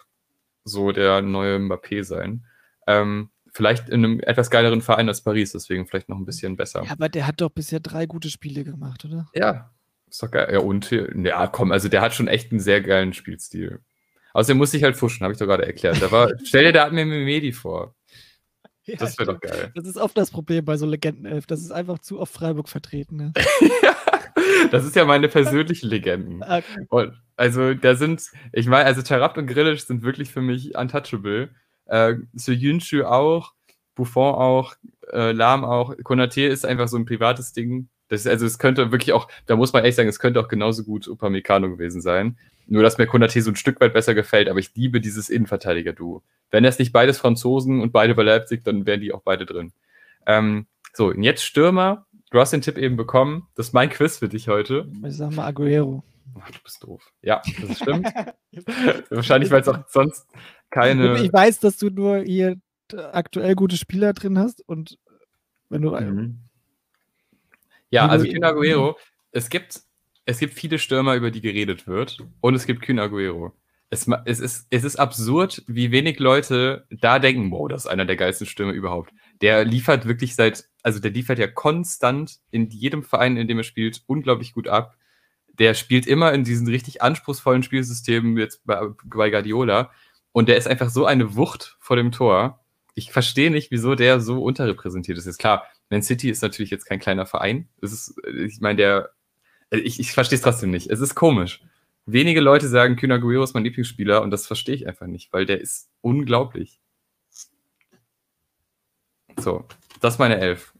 so der neue Mbappé sein. Ähm, vielleicht in einem etwas geileren Verein als Paris, deswegen vielleicht noch ein bisschen besser. Ja, aber der hat doch bisher drei gute Spiele gemacht, oder? Ja, ist doch geil. Ja, und ja, komm, also der hat schon echt einen sehr geilen Spielstil. Außerdem musste ich halt fuschen, habe ich doch gerade erklärt. Da war, stell dir da Admir Mimedi vor. Das wäre doch geil. Das ist oft das Problem bei so Legendenelf. Das ist einfach zu oft Freiburg vertreten. Ne? das ist ja meine persönlichen Legenden. Okay. Und also da sind, ich meine, also Tarabt und Grilic sind wirklich für mich untouchable. Äh, Soyuncu auch, Buffon auch, äh, Lahm auch. Konate ist einfach so ein privates Ding. Das ist, also es könnte wirklich auch, da muss man echt sagen, es könnte auch genauso gut Upamecano gewesen sein. Nur, dass mir Konate so ein Stück weit besser gefällt, aber ich liebe dieses Innenverteidiger-Duo. Wenn das nicht beides Franzosen und beide bei Leipzig, dann wären die auch beide drin. Ähm, so, und jetzt Stürmer. Du hast den Tipp eben bekommen. Das ist mein Quiz für dich heute. Ich sag mal Aguero. Ach, du bist doof. Ja, das stimmt. Wahrscheinlich, weil es auch sonst keine. Ich weiß, dass du nur hier aktuell gute Spieler drin hast und wenn du. Mhm. Ja, also Kühn Aguero, es gibt, es gibt viele Stürmer, über die geredet wird. Und es gibt Kühn Aguero. Es, es, ist, es ist absurd, wie wenig Leute da denken, wow, das ist einer der geilsten Stürmer überhaupt. Der liefert wirklich seit, also der liefert ja konstant in jedem Verein, in dem er spielt, unglaublich gut ab. Der spielt immer in diesen richtig anspruchsvollen Spielsystemen jetzt bei, bei Guardiola und der ist einfach so eine Wucht vor dem Tor. Ich verstehe nicht, wieso der so unterrepräsentiert ist. Ist klar, Man City ist natürlich jetzt kein kleiner Verein. Es ist, ich meine, der, ich, ich verstehe es trotzdem nicht. Es ist komisch. Wenige Leute sagen, Kühner Guerrero ist mein Lieblingsspieler und das verstehe ich einfach nicht, weil der ist unglaublich. So, das ist meine Elf.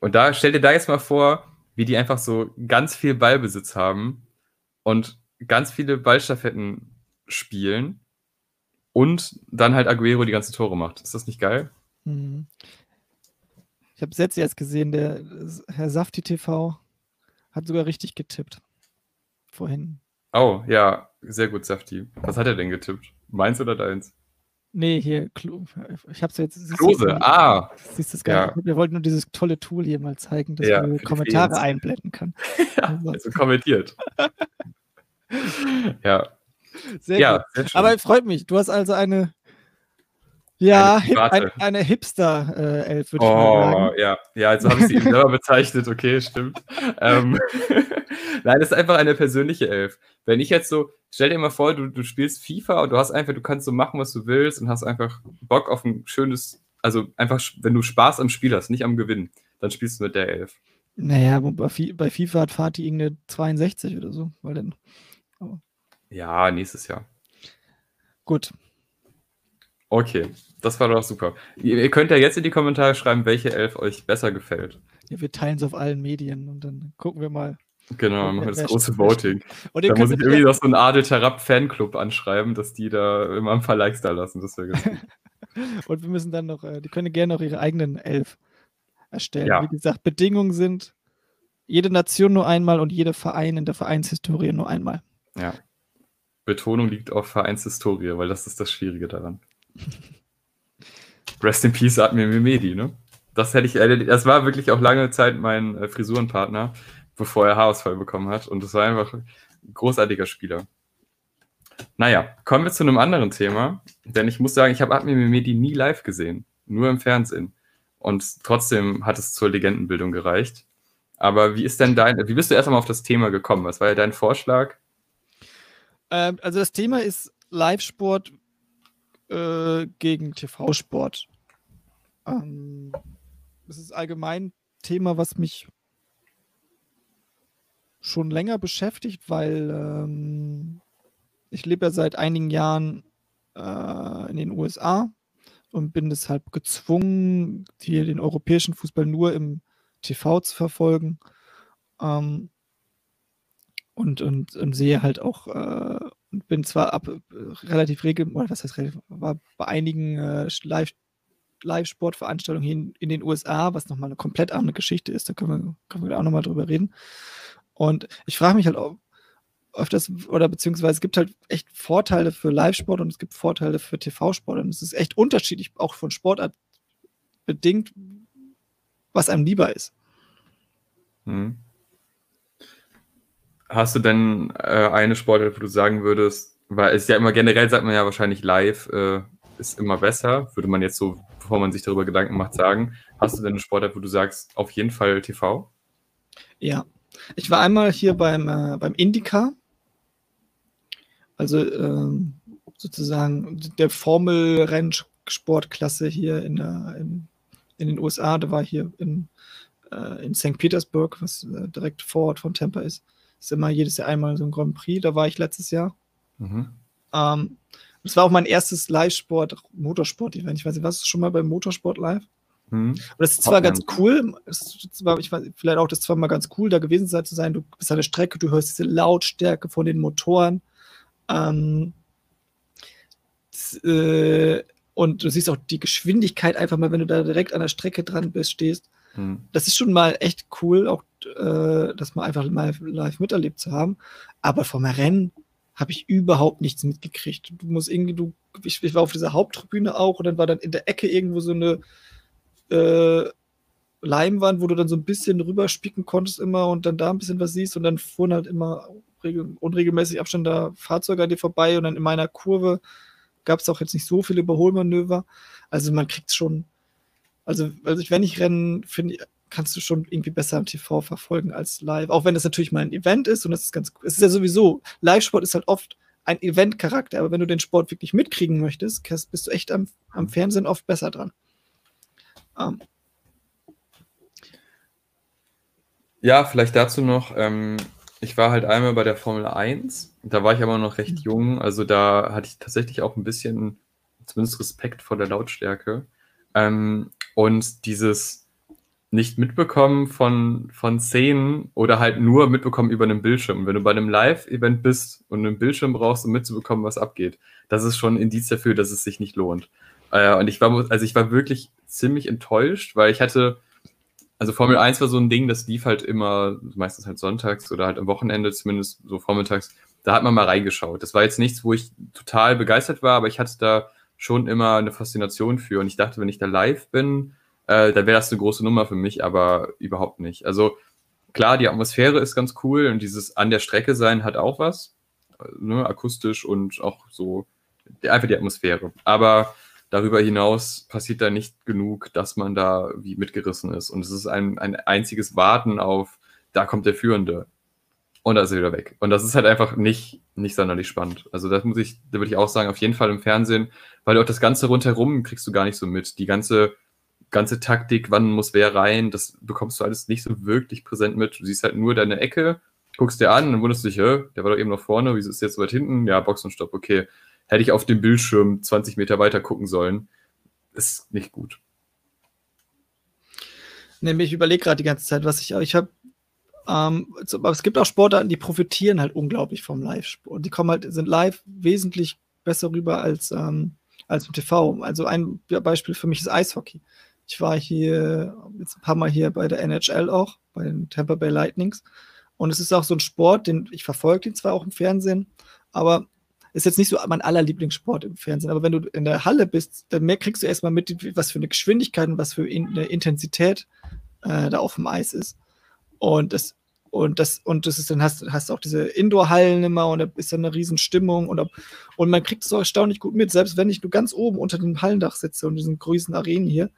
Und da stell dir da jetzt mal vor, wie die einfach so ganz viel Ballbesitz haben und ganz viele Ballstaffetten spielen und dann halt Aguero die ganzen Tore macht. Ist das nicht geil? Mhm. Ich habe es jetzt erst gesehen, der Herr Safti TV hat sogar richtig getippt. Vorhin. Oh, ja, sehr gut, Safti. Was hat er denn getippt? Meins oder deins? Nee, hier, ich hab's jetzt. Klose, du, ah. Siehst du es gar ja. Wir wollten nur dieses tolle Tool hier mal zeigen, dass ja, man Kommentare einblenden kann. ja, also. also kommentiert. ja. Sehr ja, gut. Aber freut mich. Du hast also eine ja, eine, ein, eine Hipster-Elf, würde oh, ich mal sagen. Ja, ja, jetzt habe ich sie eben selber bezeichnet, okay, stimmt. ähm, Nein, das ist einfach eine persönliche Elf. Wenn ich jetzt so, stell dir mal vor, du, du spielst FIFA und du hast einfach, du kannst so machen, was du willst und hast einfach Bock auf ein schönes, also einfach, wenn du Spaß am Spiel hast, nicht am Gewinnen, dann spielst du mit der Elf. Naja, bei FIFA hat Fatih irgendeine 62 oder so, weil dann. Oh. Ja, nächstes Jahr. Gut. Okay, das war doch super. Ihr, ihr, könnt ja jetzt in die Kommentare schreiben, welche Elf euch besser gefällt. Ja, wir teilen es auf allen Medien und dann gucken wir mal. Genau, machen wir das große Voting. Und da muss ich irgendwie noch so einen Adel Tarab Fanclub anschreiben, dass die da immer ein paar Likes da lassen. Das wäre und wir müssen dann noch, äh, die können gerne noch ihre eigenen Elf erstellen. Ja. Wie gesagt, Bedingungen sind jede Nation nur einmal und jeder Verein in der Vereinshistorie nur einmal. Ja. Betonung liegt auf Vereinshistorie, weil das ist das Schwierige daran. Rest in Peace Admir Mimedi, ne? Das hätte ich, äh, das war wirklich auch lange Zeit mein äh, Frisurenpartner, bevor er Haarausfall bekommen hat. Und das war einfach ein großartiger Spieler. Naja, kommen wir zu einem anderen Thema. Denn ich muss sagen, ich habe Admir Mimedi nie live gesehen. Nur im Fernsehen. Und trotzdem hat es zur Legendenbildung gereicht. Aber wie ist denn dein, wie bist du erst einmal auf das Thema gekommen? Was war ja dein Vorschlag? Ähm, also das Thema ist Live-Sport äh, gegen TV-Sport. Ähm, das ist allgemein ein Thema, was mich schon länger beschäftigt, weil ähm, ich lebe ja seit einigen Jahren äh, in den USA und bin deshalb gezwungen, hier den europäischen Fußball nur im TV zu verfolgen. Ähm, und, und, und sehe halt auch äh, bin zwar ab äh, relativ regelmäßig, oder was heißt war bei einigen äh, Live, Live-Sportveranstaltungen in, den USA, was nochmal eine komplett andere Geschichte ist, da können wir, können wir auch nochmal drüber reden. Und ich frage mich halt auch öfters, oder beziehungsweise es gibt halt echt Vorteile für Live-Sport und es gibt Vorteile für TV-Sport und es ist echt unterschiedlich, auch von Sportart bedingt, was einem lieber ist. Hm. Hast du denn äh, eine Sportart, wo du sagen würdest, weil es ja immer generell sagt man ja wahrscheinlich live äh, ist immer besser, würde man jetzt so, bevor man sich darüber Gedanken macht, sagen. Hast du denn eine Sportart, wo du sagst, auf jeden Fall TV? Ja, ich war einmal hier beim, äh, beim Indica, also ähm, sozusagen der Formel-Rennsportklasse hier in, der, in, in, den USA. Da war hier in, äh, in St. Petersburg, was äh, direkt vor Ort von Tampa ist ist immer jedes Jahr einmal so ein Grand Prix. Da war ich letztes Jahr. Mhm. Ähm, das war auch mein erstes Live-Sport, Motorsport-Event. Ich weiß nicht, was ist schon mal beim Motorsport live? Mhm. Und das ist zwar ganz cool, war, ich weiß, vielleicht auch das zwar mal ganz cool, da gewesen zu sein. Du bist an der Strecke, du hörst diese Lautstärke von den Motoren. Ähm, das, äh, und du siehst auch die Geschwindigkeit einfach mal, wenn du da direkt an der Strecke dran bist, stehst. Mhm. Das ist schon mal echt cool, auch äh, das mal einfach mal live miterlebt zu haben. Aber vom Rennen habe ich überhaupt nichts mitgekriegt. Du musst irgendwie, du, ich, ich, war auf dieser Haupttribüne auch und dann war dann in der Ecke irgendwo so eine äh, Leimwand, wo du dann so ein bisschen rüberspicken konntest immer und dann da ein bisschen was siehst und dann fuhren halt immer unregelmäßig Abstand da Fahrzeuge an dir vorbei und dann in meiner Kurve gab es auch jetzt nicht so viele Überholmanöver. Also man kriegt schon, also, also wenn ich Rennen finde, kannst du schon irgendwie besser am TV verfolgen als live. Auch wenn es natürlich mal ein Event ist und das ist ganz cool. Es ist ja sowieso, Live-Sport ist halt oft ein Event-Charakter, aber wenn du den Sport wirklich mitkriegen möchtest, bist du echt am, am Fernsehen oft besser dran. Um. Ähm. Ja, vielleicht dazu noch, ähm, ich war halt einmal bei der Formel 1, da war ich aber noch recht mhm. jung, also da hatte ich tatsächlich auch ein bisschen, zumindest Respekt vor der Lautstärke. Ähm, und dieses nicht mitbekommen von, von Szenen oder halt nur mitbekommen über einen Bildschirm. Wenn du bei einem Live-Event bist und einen Bildschirm brauchst, um mitzubekommen, was abgeht, das ist schon ein Indiz dafür, dass es sich nicht lohnt. Äh, und ich war, also ich war wirklich ziemlich enttäuscht, weil ich hatte, also Formel 1 war so ein Ding, das lief halt immer, meistens halt sonntags oder halt am Wochenende, zumindest so vormittags, da hat man mal reingeschaut. Das war jetzt nichts, wo ich total begeistert war, aber ich hatte da schon immer eine Faszination für. Und ich dachte, wenn ich da live bin, äh, dann wäre das eine große Nummer für mich, aber überhaupt nicht. Also klar, die Atmosphäre ist ganz cool und dieses an der Strecke sein hat auch was, ne, akustisch und auch so einfach die Atmosphäre. Aber darüber hinaus passiert da nicht genug, dass man da wie mitgerissen ist. Und es ist ein, ein einziges Warten auf, da kommt der Führende. Und da ist er wieder weg. Und das ist halt einfach nicht, nicht sonderlich spannend. Also das muss ich, da würde ich auch sagen, auf jeden Fall im Fernsehen, weil auch das Ganze rundherum kriegst du gar nicht so mit. Die ganze, ganze Taktik, wann muss wer rein, das bekommst du alles nicht so wirklich präsent mit. Du siehst halt nur deine Ecke, guckst dir an und wunderst dich, der war doch eben noch vorne, wieso ist der jetzt so weit hinten? Ja, Box und Stopp, okay hätte ich auf dem Bildschirm 20 Meter weiter gucken sollen. Ist nicht gut. Nee, ich überlege gerade die ganze Zeit, was ich, ich habe, ähm, aber es gibt auch Sportarten, die profitieren halt unglaublich vom Live-Sport. Die kommen halt, sind live wesentlich besser rüber als, ähm, als im TV. Also ein Beispiel für mich ist Eishockey. Ich war hier jetzt ein paar Mal hier bei der NHL auch, bei den Tampa Bay Lightnings. Und es ist auch so ein Sport, den ich verfolge den zwar auch im Fernsehen, aber ist jetzt nicht so mein allerlieblingssport im Fernsehen, aber wenn du in der Halle bist, dann mehr kriegst du erstmal mit, was für eine Geschwindigkeit und was für eine Intensität äh, da auf dem Eis ist. Und das, und das, und das ist, dann hast, hast du auch diese Indoor-Hallen immer und da ist dann eine Riesenstimmung und, und man kriegt es auch erstaunlich gut mit, selbst wenn ich nur ganz oben unter dem Hallendach sitze und diesen größten Arenen hier,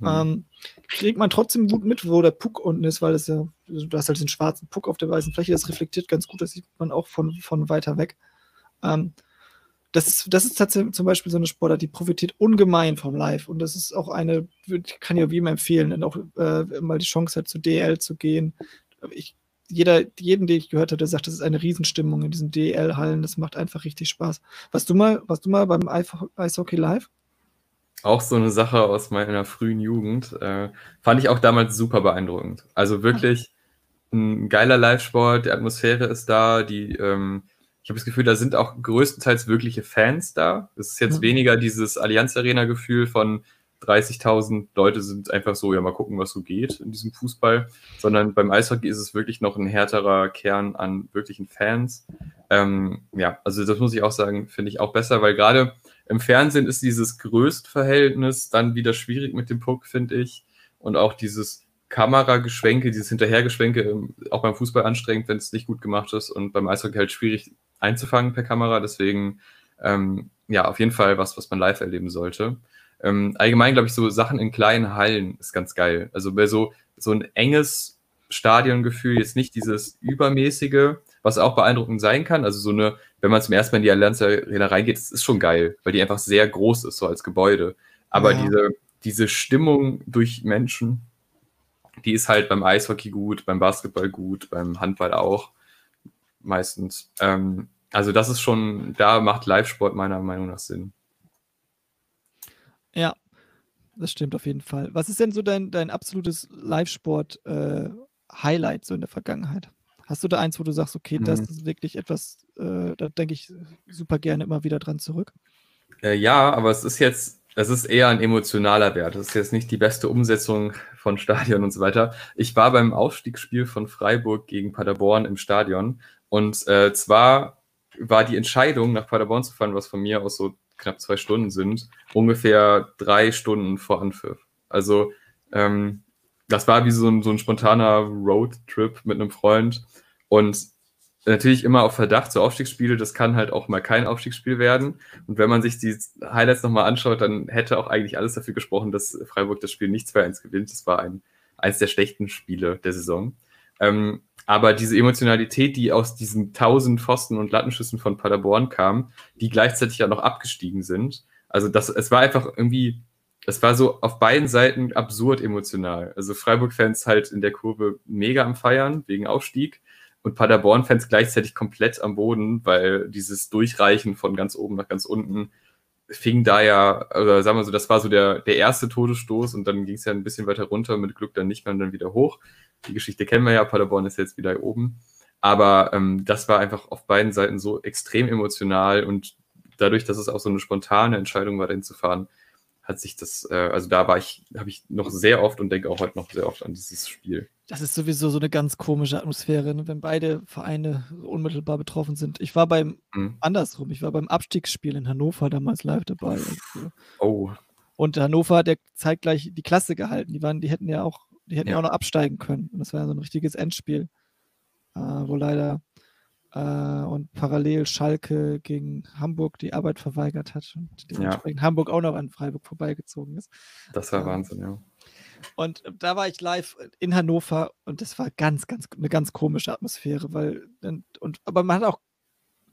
mhm. ähm, kriegt man trotzdem gut mit, wo der Puck unten ist, weil es ja, du hast halt diesen schwarzen Puck auf der weißen Fläche, das reflektiert ganz gut, das sieht man auch von, von weiter weg. Ähm, das ist, das ist tatsächlich zum Beispiel so eine Sportart, die profitiert ungemein vom Live. Und das ist auch eine, kann ich auch jedem empfehlen, dann auch äh, mal die Chance hat, zu DL zu gehen. Ich, jeder, jeden, den ich gehört habe, der sagt, das ist eine Riesenstimmung in diesen DL-Hallen. Das macht einfach richtig Spaß. Warst du mal, warst du mal beim Eishockey live? Auch so eine Sache aus meiner frühen Jugend. Äh, fand ich auch damals super beeindruckend. Also wirklich ein geiler Live-Sport, die Atmosphäre ist da, die ähm, ich habe das Gefühl, da sind auch größtenteils wirkliche Fans da. Es ist jetzt mhm. weniger dieses Allianz Arena-Gefühl von 30.000 Leute sind einfach so, ja, mal gucken, was so geht in diesem Fußball, sondern beim Eishockey ist es wirklich noch ein härterer Kern an wirklichen Fans. Ähm, ja, also das muss ich auch sagen, finde ich auch besser, weil gerade im Fernsehen ist dieses Größtverhältnis dann wieder schwierig mit dem Puck, finde ich. Und auch dieses Kamerageschwenke, dieses Hinterhergeschwenke, ähm, auch beim Fußball anstrengend, wenn es nicht gut gemacht ist und beim Eishockey halt schwierig einzufangen per Kamera. Deswegen, ähm, ja, auf jeden Fall was, was man live erleben sollte. Ähm, allgemein, glaube ich, so Sachen in kleinen Hallen ist ganz geil. Also bei so, so ein enges Stadiongefühl, jetzt nicht dieses übermäßige, was auch beeindruckend sein kann. Also so eine, wenn man zum ersten Mal in die Allianz Arena reingeht, das ist schon geil, weil die einfach sehr groß ist, so als Gebäude. Aber ja. diese, diese Stimmung durch Menschen, die ist halt beim Eishockey gut, beim Basketball gut, beim Handball auch meistens. Ähm, also das ist schon, da macht Live-Sport meiner Meinung nach Sinn. Ja, das stimmt auf jeden Fall. Was ist denn so dein, dein absolutes Live-Sport-Highlight äh, so in der Vergangenheit? Hast du da eins, wo du sagst, okay, das mhm. ist wirklich etwas, äh, da denke ich super gerne immer wieder dran zurück? Äh, ja, aber es ist jetzt das ist eher ein emotionaler Wert. Das ist jetzt nicht die beste Umsetzung von Stadion und so weiter. Ich war beim Aufstiegsspiel von Freiburg gegen Paderborn im Stadion und äh, zwar war die Entscheidung, nach Paderborn zu fahren, was von mir aus so knapp zwei Stunden sind, ungefähr drei Stunden vor Anpfiff. Also ähm, das war wie so ein, so ein spontaner Roadtrip mit einem Freund und natürlich immer auf Verdacht so Aufstiegsspiele, das kann halt auch mal kein Aufstiegsspiel werden. Und wenn man sich die Highlights nochmal anschaut, dann hätte auch eigentlich alles dafür gesprochen, dass Freiburg das Spiel nicht 2-1 gewinnt. Das war ein eines der schlechten Spiele der Saison. Ähm, aber diese Emotionalität, die aus diesen tausend Pfosten und Lattenschüssen von Paderborn kam, die gleichzeitig ja noch abgestiegen sind. Also das, es war einfach irgendwie, es war so auf beiden Seiten absurd emotional. Also Freiburg-Fans halt in der Kurve mega am Feiern wegen Aufstieg und Paderborn-Fans gleichzeitig komplett am Boden, weil dieses Durchreichen von ganz oben nach ganz unten fing da ja, oder sagen wir so, das war so der, der erste Todesstoß und dann ging es ja ein bisschen weiter runter, mit Glück dann nicht mehr und dann wieder hoch. Die Geschichte kennen wir ja, Paderborn ist jetzt wieder oben. Aber ähm, das war einfach auf beiden Seiten so extrem emotional und dadurch, dass es auch so eine spontane Entscheidung war, dahin zu fahren, hat sich das, äh, also da war ich, habe ich noch sehr oft und denke auch heute noch sehr oft an dieses Spiel. Das ist sowieso so eine ganz komische Atmosphäre, ne? wenn beide Vereine unmittelbar betroffen sind. Ich war beim, mhm. andersrum, ich war beim Abstiegsspiel in Hannover damals live dabei. Und, oh. Und Hannover hat ja zeitgleich die Klasse gehalten. Die waren, die hätten ja auch, die hätten ja, ja auch noch absteigen können. Und das war ja so ein richtiges Endspiel, äh, wo leider äh, und parallel Schalke gegen Hamburg die Arbeit verweigert hat und dementsprechend ja. Hamburg auch noch an Freiburg vorbeigezogen ist. Das war ähm, Wahnsinn, ja. Und da war ich live in Hannover und das war ganz, ganz, eine ganz komische Atmosphäre, weil, und, aber man hat auch,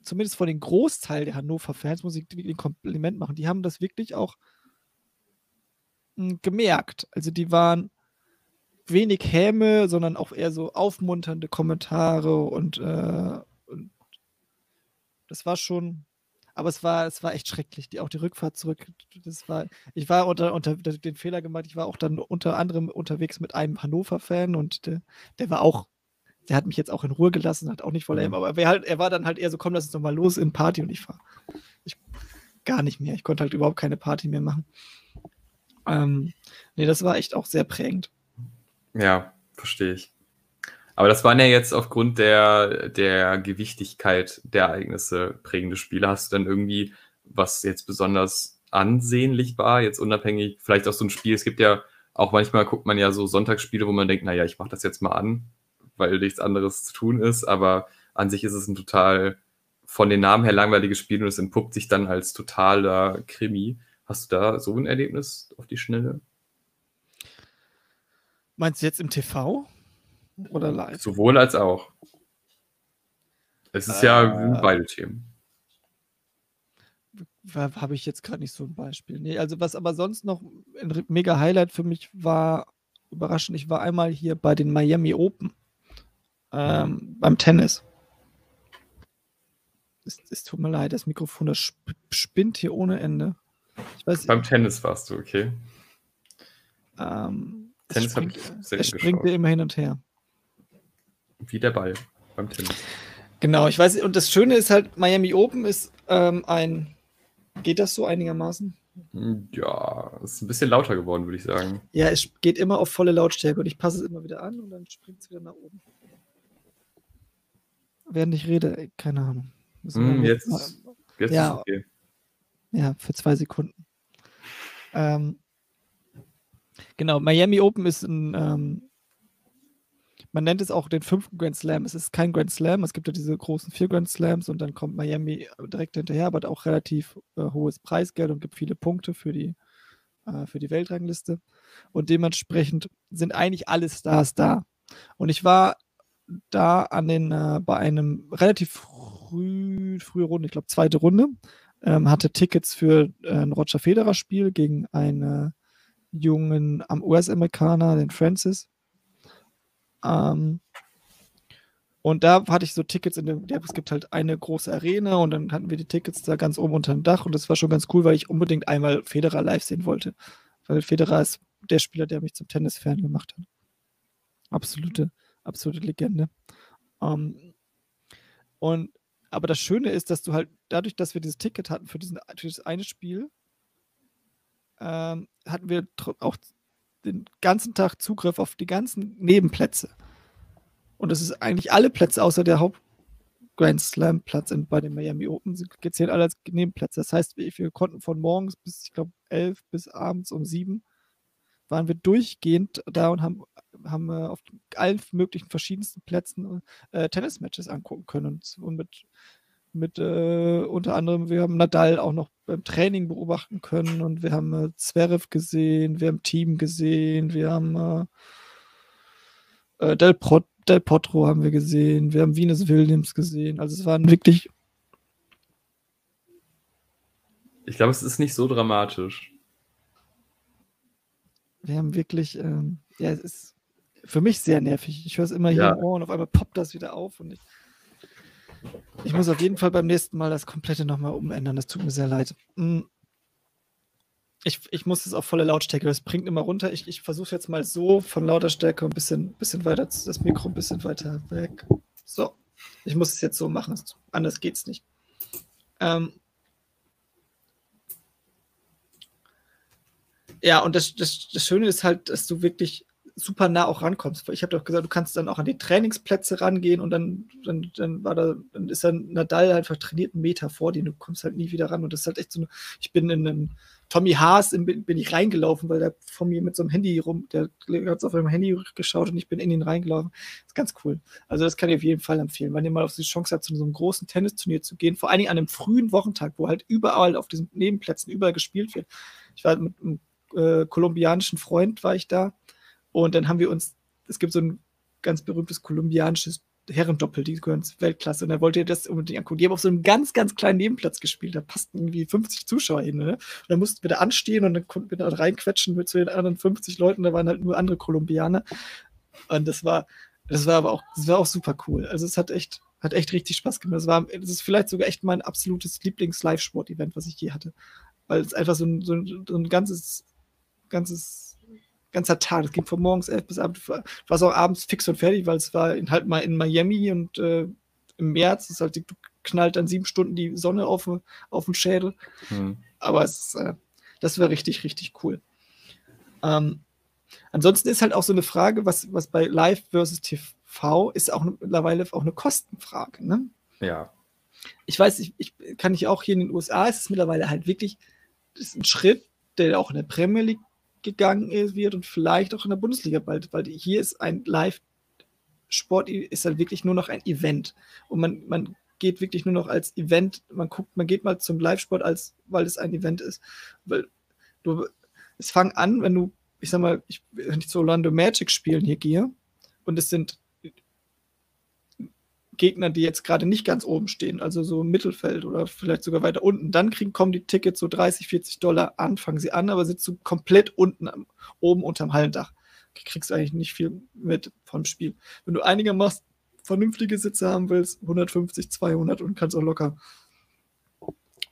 zumindest von den Großteil der Hannover-Fans, muss ich ein Kompliment machen, die haben das wirklich auch hm, gemerkt. Also die waren wenig Häme, sondern auch eher so aufmunternde Kommentare und, äh, und das war schon, aber es war, es war echt schrecklich. Die, auch die Rückfahrt zurück. Das war, ich war unter, unter den Fehler gemacht. Ich war auch dann unter anderem unterwegs mit einem Hannover-Fan und der, der war auch, der hat mich jetzt auch in Ruhe gelassen, hat auch nicht voll mhm. aber er, halt, er war dann halt eher so, komm, lass uns doch mal los in Party und ich fahre. Ich, gar nicht mehr. Ich konnte halt überhaupt keine Party mehr machen. Ähm, nee, das war echt auch sehr prägend. Ja, verstehe ich. Aber das waren ja jetzt aufgrund der, der Gewichtigkeit der Ereignisse prägende Spiele. Hast du dann irgendwie, was jetzt besonders ansehnlich war, jetzt unabhängig, vielleicht auch so ein Spiel, es gibt ja auch manchmal guckt man ja so Sonntagsspiele, wo man denkt, naja, ich mache das jetzt mal an, weil nichts anderes zu tun ist, aber an sich ist es ein total von den Namen her langweiliges Spiel und es entpuppt sich dann als totaler Krimi. Hast du da so ein Erlebnis auf die Schnelle? Meinst du jetzt im TV? Oder live? Sowohl als auch. Es ist äh, ja beide Themen. Habe ich jetzt gerade nicht so ein Beispiel. Nee, also was aber sonst noch ein mega Highlight für mich war, überraschend, ich war einmal hier bei den Miami Open ähm, beim Tennis. Es, es, tut mir leid, das Mikrofon, das spinnt hier ohne Ende. Weiß, beim Tennis warst du, okay. Ähm, Tennis habe ich sehr Es springt dir immer hin und her. Wie der Ball beim Tennis. Genau, ich weiß, und das Schöne ist halt, Miami Open ist ähm, ein. Geht das so einigermaßen? Hm, ja, es ist ein bisschen lauter geworden, würde ich sagen. Ja, es geht immer auf volle Lautstärke und ich passe es immer wieder an und dann springt es wieder nach oben. Während ich rede, keine Ahnung. Mm, jetzt, jetzt ja, ist okay. Ja, für zwei Sekunden. Ähm, genau, Miami Open ist ein ähm, man nennt es auch den fünften Grand Slam. Es ist kein Grand Slam. Es gibt ja diese großen vier Grand Slams und dann kommt Miami direkt hinterher, aber auch relativ äh, hohes Preisgeld und gibt viele Punkte für die, äh, für die Weltrangliste. Und dementsprechend sind eigentlich alle Stars da. Und ich war da an den, äh, bei einem relativ früh, frühe Runde, ich glaube zweite Runde, ähm, hatte Tickets für äh, ein Roger Federer Spiel gegen einen jungen US-Amerikaner, den Francis. Ähm, und da hatte ich so Tickets in dem, es gibt halt eine große Arena und dann hatten wir die Tickets da ganz oben unter dem Dach und das war schon ganz cool, weil ich unbedingt einmal Federer live sehen wollte. Weil Federer ist der Spieler, der mich zum Tennis-Fan gemacht hat. Absolute, absolute Legende. Um, ähm, und aber das Schöne ist, dass du halt dadurch, dass wir dieses Ticket hatten für, diesen, für dieses eine Spiel, ähm, hatten wir auch den ganzen Tag Zugriff auf die ganzen Nebenplätze. Und das ist eigentlich alle Plätze außer der Haupt Grand Slam Platz in, bei den Miami Open gezählt alle als Nebenplätze. Das heißt, wir, wir konnten von morgens bis, ich glaube, elf bis abends um sieben waren wir durchgehend da und haben, haben äh, auf allen möglichen verschiedensten Plätzen äh, Tennismatches angucken können und, und mit mit äh, unter anderem, wir haben Nadal auch noch beim Training beobachten können und wir haben äh, Zverev gesehen, wir haben Team gesehen, wir haben äh, äh, Del, Pro, Del Potro haben wir gesehen, wir haben Venus Williams gesehen. Also es waren wirklich. Ich glaube, es ist nicht so dramatisch. Wir haben wirklich, ähm, ja, es ist für mich sehr nervig. Ich höre es immer hier ja. im Ohr und auf einmal poppt das wieder auf und ich, ich muss auf jeden Fall beim nächsten Mal das komplette nochmal umändern. Das tut mir sehr leid. Hm. Ich, ich muss es auf volle Lautstärke, das bringt immer runter. Ich, ich versuche jetzt mal so von lauter Stärke ein bisschen, bisschen weiter, das Mikro ein bisschen weiter weg. So. Ich muss es jetzt so machen, anders geht es nicht. Ähm, ja, und das, das, das Schöne ist halt, dass du wirklich super nah auch rankommst. Ich habe doch gesagt, du kannst dann auch an die Trainingsplätze rangehen und dann, dann, dann war da, dann ist dann Nadal einfach trainiert einen Meter vor dir, du kommst halt nie wieder ran. Und das ist halt echt so eine, ich bin in einem Tommy Haas in, bin ich reingelaufen, weil der von mir mit so einem Handy rum, der hat auf seinem Handy geschaut und ich bin in ihn reingelaufen. Das ist ganz cool. Also das kann ich auf jeden Fall empfehlen, wenn ihr mal auf die Chance habt, zu so einem großen Tennisturnier zu gehen, vor allen Dingen an einem frühen Wochentag, wo halt überall auf diesen Nebenplätzen überall gespielt wird. Ich war mit einem äh, kolumbianischen Freund, war ich da und dann haben wir uns, es gibt so ein ganz berühmtes kolumbianisches Herrendoppel, die gehören zur Weltklasse. Und dann wollte er das unbedingt angucken. Die haben auf so einem ganz, ganz kleinen Nebenplatz gespielt. Da passten irgendwie 50 Zuschauer hin. Ne? Und dann mussten wir da anstehen und dann konnten wir da reinquetschen mit zu den anderen 50 Leuten. Da waren halt nur andere Kolumbianer. Und das war, das war aber auch, das war auch super cool. Also es hat echt, hat echt richtig Spaß gemacht. Das war, das ist vielleicht sogar echt mein absolutes Lieblings-Live-Sport-Event, was ich je hatte. Weil es einfach so ein, so ein, so ein ganzes, ganzes ganzer Tag. Es ging von morgens elf bis abends, war es auch abends fix und fertig, weil es war in, halt mal in Miami und äh, im März, ist halt, du knallt dann sieben Stunden die Sonne auf, auf den Schädel. Mhm. Aber es, äh, das wäre richtig, richtig cool. Ähm, ansonsten ist halt auch so eine Frage, was, was bei Live versus TV ist auch mittlerweile auch eine Kostenfrage. Ne? Ja. Ich weiß, ich, ich kann ich auch hier in den USA, ist es mittlerweile halt wirklich ist ein Schritt, der auch in der Premier League gegangen wird und vielleicht auch in der Bundesliga bald, weil hier ist ein Live-Sport, ist dann wirklich nur noch ein Event. Und man, man geht wirklich nur noch als Event, man guckt, man geht mal zum Live-Sport, als, weil es ein Event ist. Weil du, es fang an, wenn du, ich sag mal, ich, wenn ich zu Orlando Magic spielen hier gehe und es sind Gegner, die jetzt gerade nicht ganz oben stehen, also so im Mittelfeld oder vielleicht sogar weiter unten, dann kriegen, kommen die Tickets so 30, 40 Dollar an, fangen sie an, aber sind so komplett unten am, oben unterm Hallendach. Kriegst du eigentlich nicht viel mit vom Spiel. Wenn du einigermaßen vernünftige Sitze haben willst, 150, 200 und kannst auch locker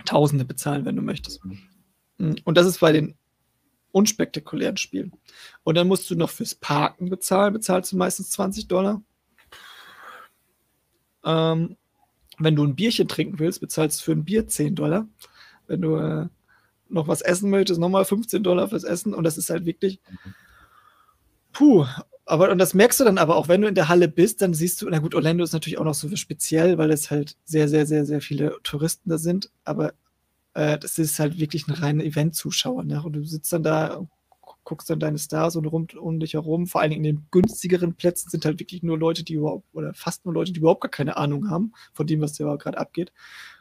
Tausende bezahlen, wenn du möchtest. Mhm. Und das ist bei den unspektakulären Spielen. Und dann musst du noch fürs Parken bezahlen, bezahlst du meistens 20 Dollar. Ähm, wenn du ein Bierchen trinken willst, bezahlst du für ein Bier 10 Dollar. Wenn du äh, noch was essen möchtest, nochmal 15 Dollar fürs Essen. Und das ist halt wirklich, puh. Aber, und das merkst du dann aber auch, wenn du in der Halle bist, dann siehst du, na gut, Orlando ist natürlich auch noch so speziell, weil es halt sehr, sehr, sehr, sehr viele Touristen da sind. Aber äh, das ist halt wirklich ein reiner Event-Zuschauer. Ne? Und du sitzt dann da guckst dann deine Stars und rum um dich herum. Vor allen Dingen in den günstigeren Plätzen sind halt wirklich nur Leute, die überhaupt, oder fast nur Leute, die überhaupt gar keine Ahnung haben von dem, was da gerade abgeht.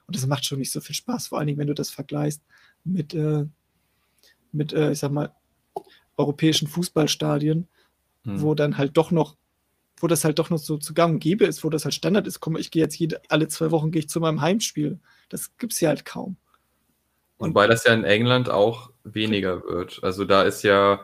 Und das macht schon nicht so viel Spaß, vor allen Dingen, wenn du das vergleichst mit, äh, mit äh, ich sag mal, europäischen Fußballstadien, hm. wo dann halt doch noch wo das halt doch noch so zu gang und gäbe ist, wo das halt Standard ist, komm, ich gehe jetzt jede, alle zwei Wochen gehe ich zu meinem Heimspiel. Das gibt es hier halt kaum. Und Wobei das ja in England auch weniger wird. Also da ist ja,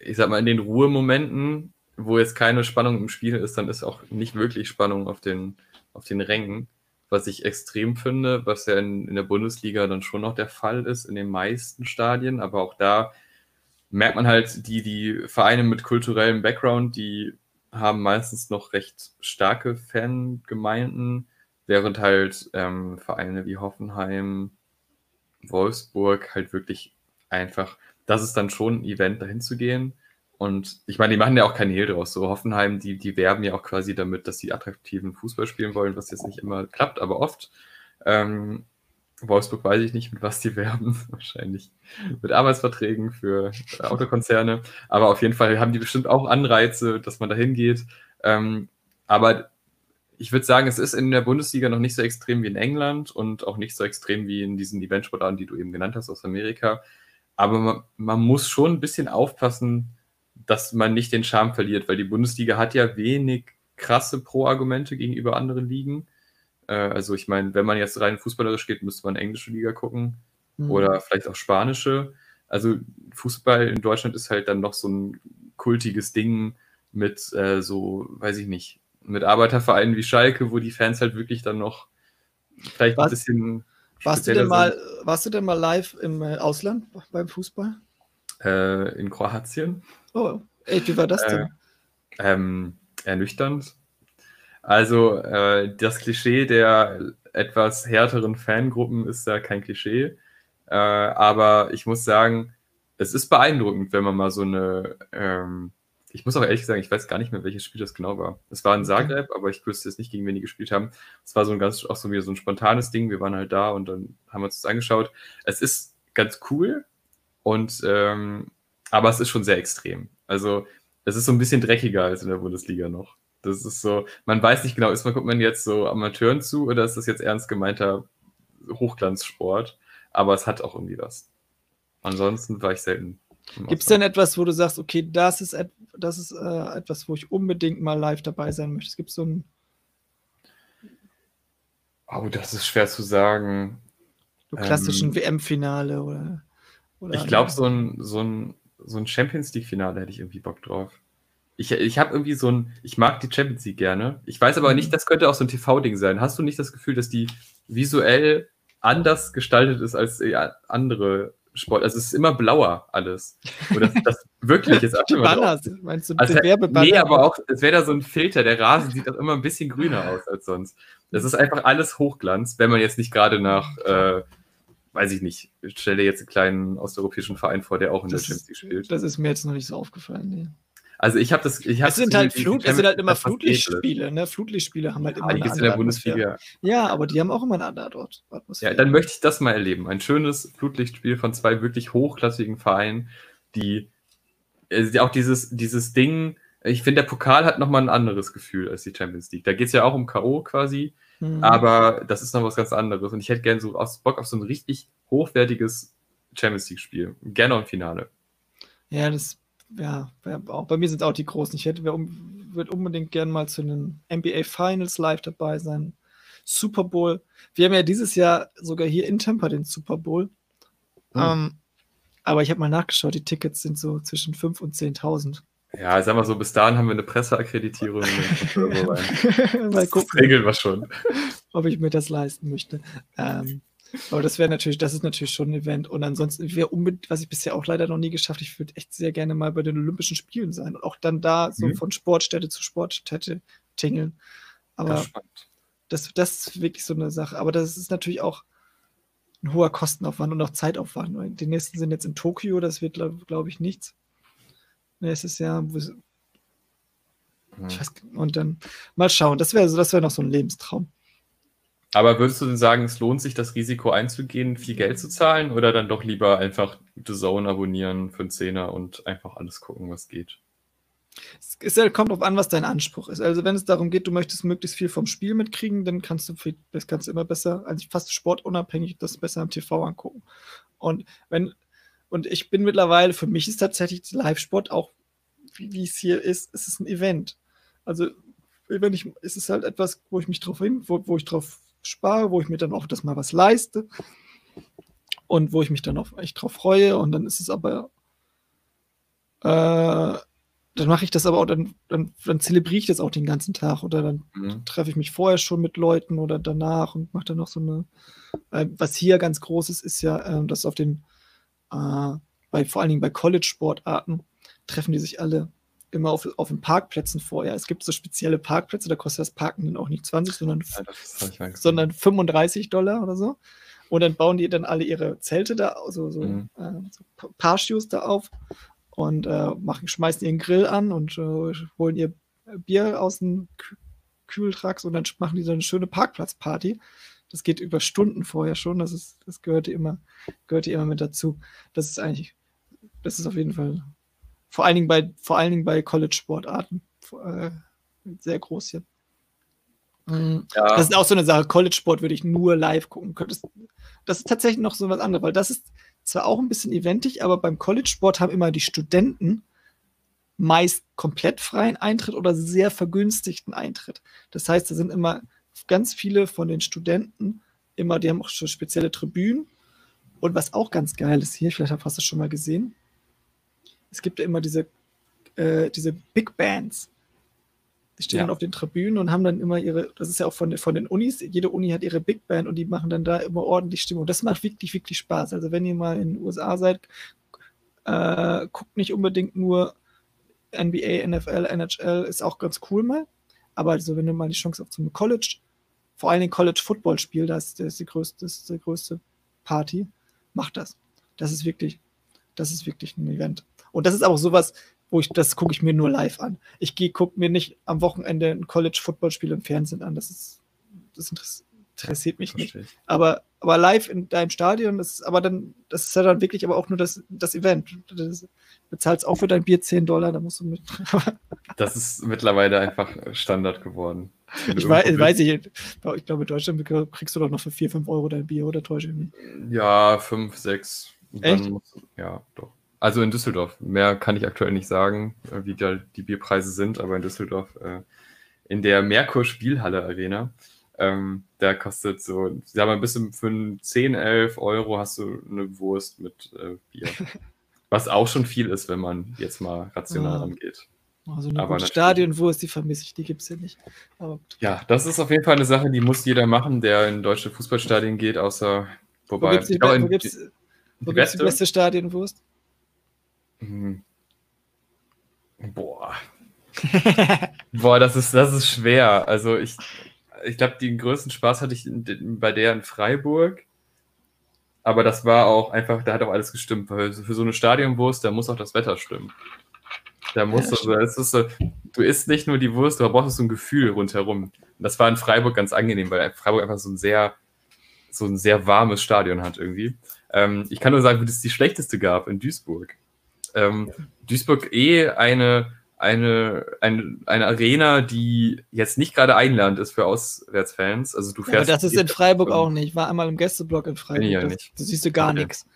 ich sag mal, in den Ruhemomenten, wo jetzt keine Spannung im Spiel ist, dann ist auch nicht wirklich Spannung auf den, auf den Rängen. Was ich extrem finde, was ja in, in der Bundesliga dann schon noch der Fall ist, in den meisten Stadien, aber auch da merkt man halt, die, die Vereine mit kulturellem Background, die haben meistens noch recht starke Fangemeinden, während halt ähm, Vereine wie Hoffenheim, Wolfsburg halt wirklich einfach, das ist dann schon ein Event, dahin zu gehen. Und ich meine, die machen ja auch kein Hehl draus. So Hoffenheim, die, die werben ja auch quasi damit, dass sie attraktiven Fußball spielen wollen, was jetzt nicht immer klappt, aber oft. Ähm, Wolfsburg weiß ich nicht, mit was die werben. Wahrscheinlich mit Arbeitsverträgen für Autokonzerne. Aber auf jeden Fall haben die bestimmt auch Anreize, dass man da hingeht. Ähm, aber ich würde sagen, es ist in der Bundesliga noch nicht so extrem wie in England und auch nicht so extrem wie in diesen Eventsportarten, die du eben genannt hast aus Amerika. Aber man, man muss schon ein bisschen aufpassen, dass man nicht den Charme verliert, weil die Bundesliga hat ja wenig krasse Pro-Argumente gegenüber anderen Ligen. Äh, also ich meine, wenn man jetzt rein fußballerisch geht, müsste man englische Liga gucken mhm. oder vielleicht auch spanische. Also Fußball in Deutschland ist halt dann noch so ein kultiges Ding mit äh, so, weiß ich nicht, mit Arbeitervereinen wie Schalke, wo die Fans halt wirklich dann noch vielleicht Was? ein bisschen. Warst du, denn mal, warst du denn mal live im äh, Ausland beim Fußball? Äh, in Kroatien. Oh, ey, wie war das denn? Äh, ähm, ernüchternd. Also äh, das Klischee der etwas härteren Fangruppen ist ja kein Klischee. Äh, aber ich muss sagen, es ist beeindruckend, wenn man mal so eine ähm, ich muss auch ehrlich sagen, ich weiß gar nicht mehr, welches Spiel das genau war. Es war in Zagreb, aber ich wüsste jetzt nicht, gegen wen die gespielt haben. Es war so ein ganz, auch so wieder so ein spontanes Ding. Wir waren halt da und dann haben wir uns das angeschaut. Es ist ganz cool und, ähm, aber es ist schon sehr extrem. Also, es ist so ein bisschen dreckiger als in der Bundesliga noch. Das ist so, man weiß nicht genau, ist man, guckt man jetzt so Amateuren zu oder ist das jetzt ernst gemeinter Hochglanzsport? Aber es hat auch irgendwie was. Ansonsten war ich selten Gibt es denn etwas, wo du sagst, okay, das ist, das ist äh, etwas, wo ich unbedingt mal live dabei sein möchte? Es gibt so ein. Oh, das ist schwer zu sagen. So klassischen ähm, WM-Finale oder, oder. Ich glaube, so ein, so, ein, so ein Champions League-Finale hätte ich irgendwie Bock drauf. Ich, ich habe irgendwie so ein. Ich mag die Champions League gerne. Ich weiß aber nicht, mhm. das könnte auch so ein TV-Ding sein. Hast du nicht das Gefühl, dass die visuell anders gestaltet ist als andere Sport. Also es ist immer blauer alles. Und das, das wirklich ist Die Banners, meinst du, also, Werbebanner? Nee, aber auch, es wäre da so ein Filter. Der Rasen sieht auch immer ein bisschen grüner aus als sonst. Das ist einfach alles Hochglanz, wenn man jetzt nicht gerade nach, äh, weiß ich nicht, ich stelle jetzt einen kleinen osteuropäischen Verein vor, der auch in das der Champions League spielt. Das ist mir jetzt noch nicht so aufgefallen, nee. Also ich habe das, ich habe es sind halt Flut, es sind halt immer Flutlichtspiele, ne? Flutlichtspiele haben halt immer. Ah, die gibt in der Bundesliga. Ja, aber die haben auch immer eine andere Atmosphäre. Ja, dann möchte ich das mal erleben. Ein schönes Flutlichtspiel von zwei wirklich hochklassigen Vereinen, die also auch dieses, dieses Ding, ich finde, der Pokal hat nochmal ein anderes Gefühl als die Champions League. Da geht es ja auch um K.O. quasi, mhm. aber das ist noch was ganz anderes. Und ich hätte gerne so aus Bock auf so ein richtig hochwertiges Champions League-Spiel. Gerne im Finale. Ja, das ja, auch bei mir sind es auch die Großen. Ich hätte, würde unbedingt gerne mal zu den NBA Finals live dabei sein. Super Bowl. Wir haben ja dieses Jahr sogar hier in Tampa den Super Bowl. Mhm. Ähm, aber ich habe mal nachgeschaut, die Tickets sind so zwischen 5.000 und 10.000. Ja, sag mal so, bis dahin haben wir eine Presseakkreditierung. Das regeln wir schon. Ob ich mir das leisten möchte. Ähm, aber das wäre natürlich, das ist natürlich schon ein Event. Und ansonsten wäre unbedingt, was ich bisher auch leider noch nie geschafft, ich würde echt sehr gerne mal bei den Olympischen Spielen sein und auch dann da so mhm. von Sportstätte zu Sportstätte tingeln. Aber das, das ist wirklich so eine Sache. Aber das ist natürlich auch ein hoher Kostenaufwand und auch Zeitaufwand. Die nächsten sind jetzt in Tokio, das wird, glaube glaub ich, nichts. Nächstes Jahr. Mhm. Weiß, und dann mal schauen. Das wäre das wär noch so ein Lebenstraum. Aber würdest du denn sagen, es lohnt sich, das Risiko einzugehen, viel Geld zu zahlen oder dann doch lieber einfach The Zone abonnieren für einen Zehner und einfach alles gucken, was geht? Es ist, kommt darauf an, was dein Anspruch ist. Also wenn es darum geht, du möchtest möglichst viel vom Spiel mitkriegen, dann kannst du das kannst du immer besser, also fast sportunabhängig, das besser am TV angucken. Und wenn und ich bin mittlerweile, für mich ist tatsächlich Live-Sport auch, wie, wie es hier ist, ist es ein Event. Also wenn ich, ist es halt etwas, wo ich mich drauf hin, wo, wo ich drauf spare, wo ich mir dann auch das mal was leiste und wo ich mich dann auch echt drauf freue. Und dann ist es aber, äh, dann mache ich das aber auch, dann, dann, dann zelebriere ich das auch den ganzen Tag oder dann mhm. treffe ich mich vorher schon mit Leuten oder danach und mache dann noch so eine, äh, was hier ganz groß ist, ist ja, äh, dass auf den, äh, bei, vor allen Dingen bei College-Sportarten treffen die sich alle immer auf, auf den Parkplätzen vorher. Es gibt so spezielle Parkplätze, da kostet das Parken dann auch nicht 20, sondern, ja, sondern 35 Dollar oder so. Und dann bauen die dann alle ihre Zelte da, also so, mhm. äh, so Parshoes da auf und äh, machen, schmeißen ihren Grill an und äh, holen ihr Bier aus dem Kühltracks und dann machen die so eine schöne Parkplatzparty. Das geht über Stunden vorher schon. Das ist, das gehörte immer, gehörte immer mit dazu. Das ist eigentlich, das ist auf jeden Fall vor allen Dingen bei, vor allen Dingen bei College-Sportarten. Äh, sehr groß hier. Mhm. Ja. Das ist auch so eine Sache. College-Sport würde ich nur live gucken können. Das, das, ist tatsächlich noch so was anderes, weil das ist zwar auch ein bisschen eventig, aber beim College-Sport haben immer die Studenten meist komplett freien Eintritt oder sehr vergünstigten Eintritt. Das heißt, da sind immer ganz viele von den Studenten immer, die haben auch schon spezielle Tribünen. Und was auch ganz geil ist hier, vielleicht hast du es schon mal gesehen, es gibt ja immer diese, äh, diese Big Bands. Die stehen Ja. dann auf den Tribünen und haben dann immer ihre, das ist ja auch von, von den Unis, jede Uni hat ihre Big Band und die machen dann da immer ordentlich Stimmung. Das macht wirklich, wirklich Spaß. Also wenn ihr mal in den USA seid, äh, guckt nicht unbedingt nur NBA, NFL, NHL, ist auch ganz cool mal. Aber also wenn du mal die Chance auf zum College, vor allen Dingen College-Football-Spiel, das, ist- das, ist die größte, das ist die größte Party, macht das. Das ist wirklich, das ist wirklich ein Event. Und das ist auch sowas, wo ich, das gucke ich mir nur live an. Ich gehe, gucke mir nicht am Wochenende ein College-Football-Spiel im Fernsehen an. Das ist, das interess- interessiert mich nicht. Verstehe ich. Aber, aber live in deinem Stadion, das ist aber dann, das ist ja dann wirklich aber auch nur das, das Event. Das bezahlst auch für dein Bier 10 Dollar, da musst du mit. Das ist mittlerweile einfach Standard geworden. Du ich weiß, weiß ich, ich glaube, in Deutschland kriegst du doch noch für 4, 5 Euro dein Bier, oder täusche ich mich? Ja, fünf, sechs. Und Echt? dann musst du- ja, doch. Also in Düsseldorf. Mehr kann ich aktuell nicht sagen, äh, wie da die Bierpreise sind, aber in Düsseldorf, äh, in der Merkur Spielhalle Arena, ähm, da kostet so, sag mal, bis zum- für einen 10, 11 Euro hast du eine Wurst mit äh, Bier. Was auch schon viel ist, wenn man jetzt mal rational Ah. angeht. Also eine gute Stadionwurst, die vermisse ich, die gibt es hier nicht. Ja, das ist auf jeden Fall eine Sache, die muss jeder machen, der in deutsche Fußballstadien geht, außer wo wobei gibt es die, wo die wo die beste Stadionwurst? Hm. Boah. Boah, das ist, das ist schwer. Also ich, ich glaube, den größten Spaß hatte ich in, bei der in Freiburg. Aber das war auch einfach, da hat auch alles gestimmt. Weil für so eine Stadionwurst, da muss auch das Wetter stimmen. Da muss, Ja, es ist so, du isst nicht nur die Wurst, du brauchst so ein Gefühl rundherum. Und das war in Freiburg ganz angenehm, weil Freiburg einfach so ein sehr, so ein sehr warmes Stadion hat irgendwie. Ähm, ich kann nur sagen, wie es die schlechteste gab in Duisburg. Ähm, Duisburg eh eine, eine, eine, eine Arena, die jetzt nicht gerade einladend ist für Auswärtsfans. Also du Ja, aber fährst. das ist in Freiburg auch nicht. Ich war einmal im Gästeblock in Freiburg. ja das, nicht. Da siehst du gar Okay. nichts.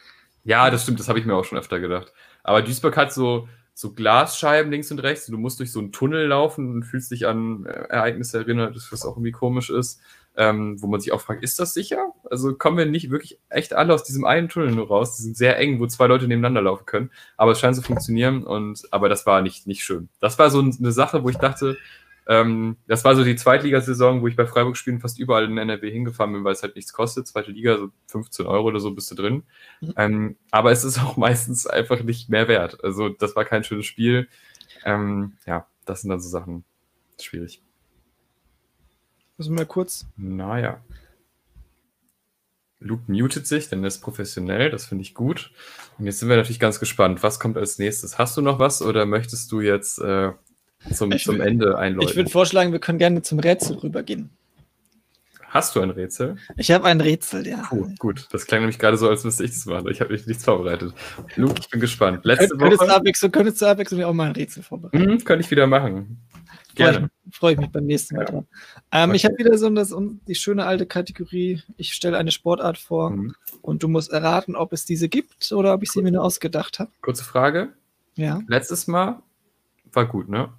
Ja, das stimmt, das habe ich mir auch schon öfter gedacht. Aber Duisburg hat so, so Glasscheiben links und rechts. Du musst durch so einen Tunnel laufen und fühlst dich an äh, Ereignisse erinnert, das was auch irgendwie komisch ist. Ähm, wo man sich auch fragt, ist das sicher? Also kommen wir nicht wirklich echt alle aus diesem einen Tunnel nur raus? Die sind sehr eng, wo zwei Leute nebeneinander laufen können. Aber es scheint zu funktionieren und aber das war nicht, nicht schön. Das war so eine Sache, wo ich dachte, ähm, das war so die Zweitligasaison, wo ich bei Freiburg-Spielen fast überall in NRW hingefahren bin, weil es halt nichts kostet. Zweite Liga, so 15 Euro oder so bist du drin. Mhm. Ähm, aber es ist auch meistens einfach nicht mehr wert. Also das war kein schönes Spiel. Ähm, ja, das sind dann so Sachen schwierig. Müssen wir mal kurz. Naja. Luke mutet sich, denn er ist professionell, das finde ich gut. Und jetzt sind wir natürlich ganz gespannt, was kommt als nächstes? Hast du noch was oder möchtest du jetzt äh, zum, Ich zum Ende einläuten? Ich würde vorschlagen, wir können gerne zum Rätsel rübergehen. Hast du ein Rätsel? Ich habe ein Rätsel, ja. Oh, gut. Das klang nämlich gerade so, als müsste ich das machen. Ich habe mich nichts vorbereitet. Luke, ich bin gespannt. Letzte Könnt, könntest, du Woche abwechseln, könntest du abwechseln auch mal ein Rätsel vorbereiten? hm, könnte ich wieder machen. Freue Gerne. ich, freu ich mich beim nächsten Mal Ja. dran. Ähm, Ich Okay. habe wieder so das, um, die schöne alte Kategorie. Ich stelle eine Sportart vor Hm. und du musst erraten, ob es diese gibt oder ob ich sie mir nur ausgedacht habe. Kurze Frage. Ja. Letztes Mal war gut, ne?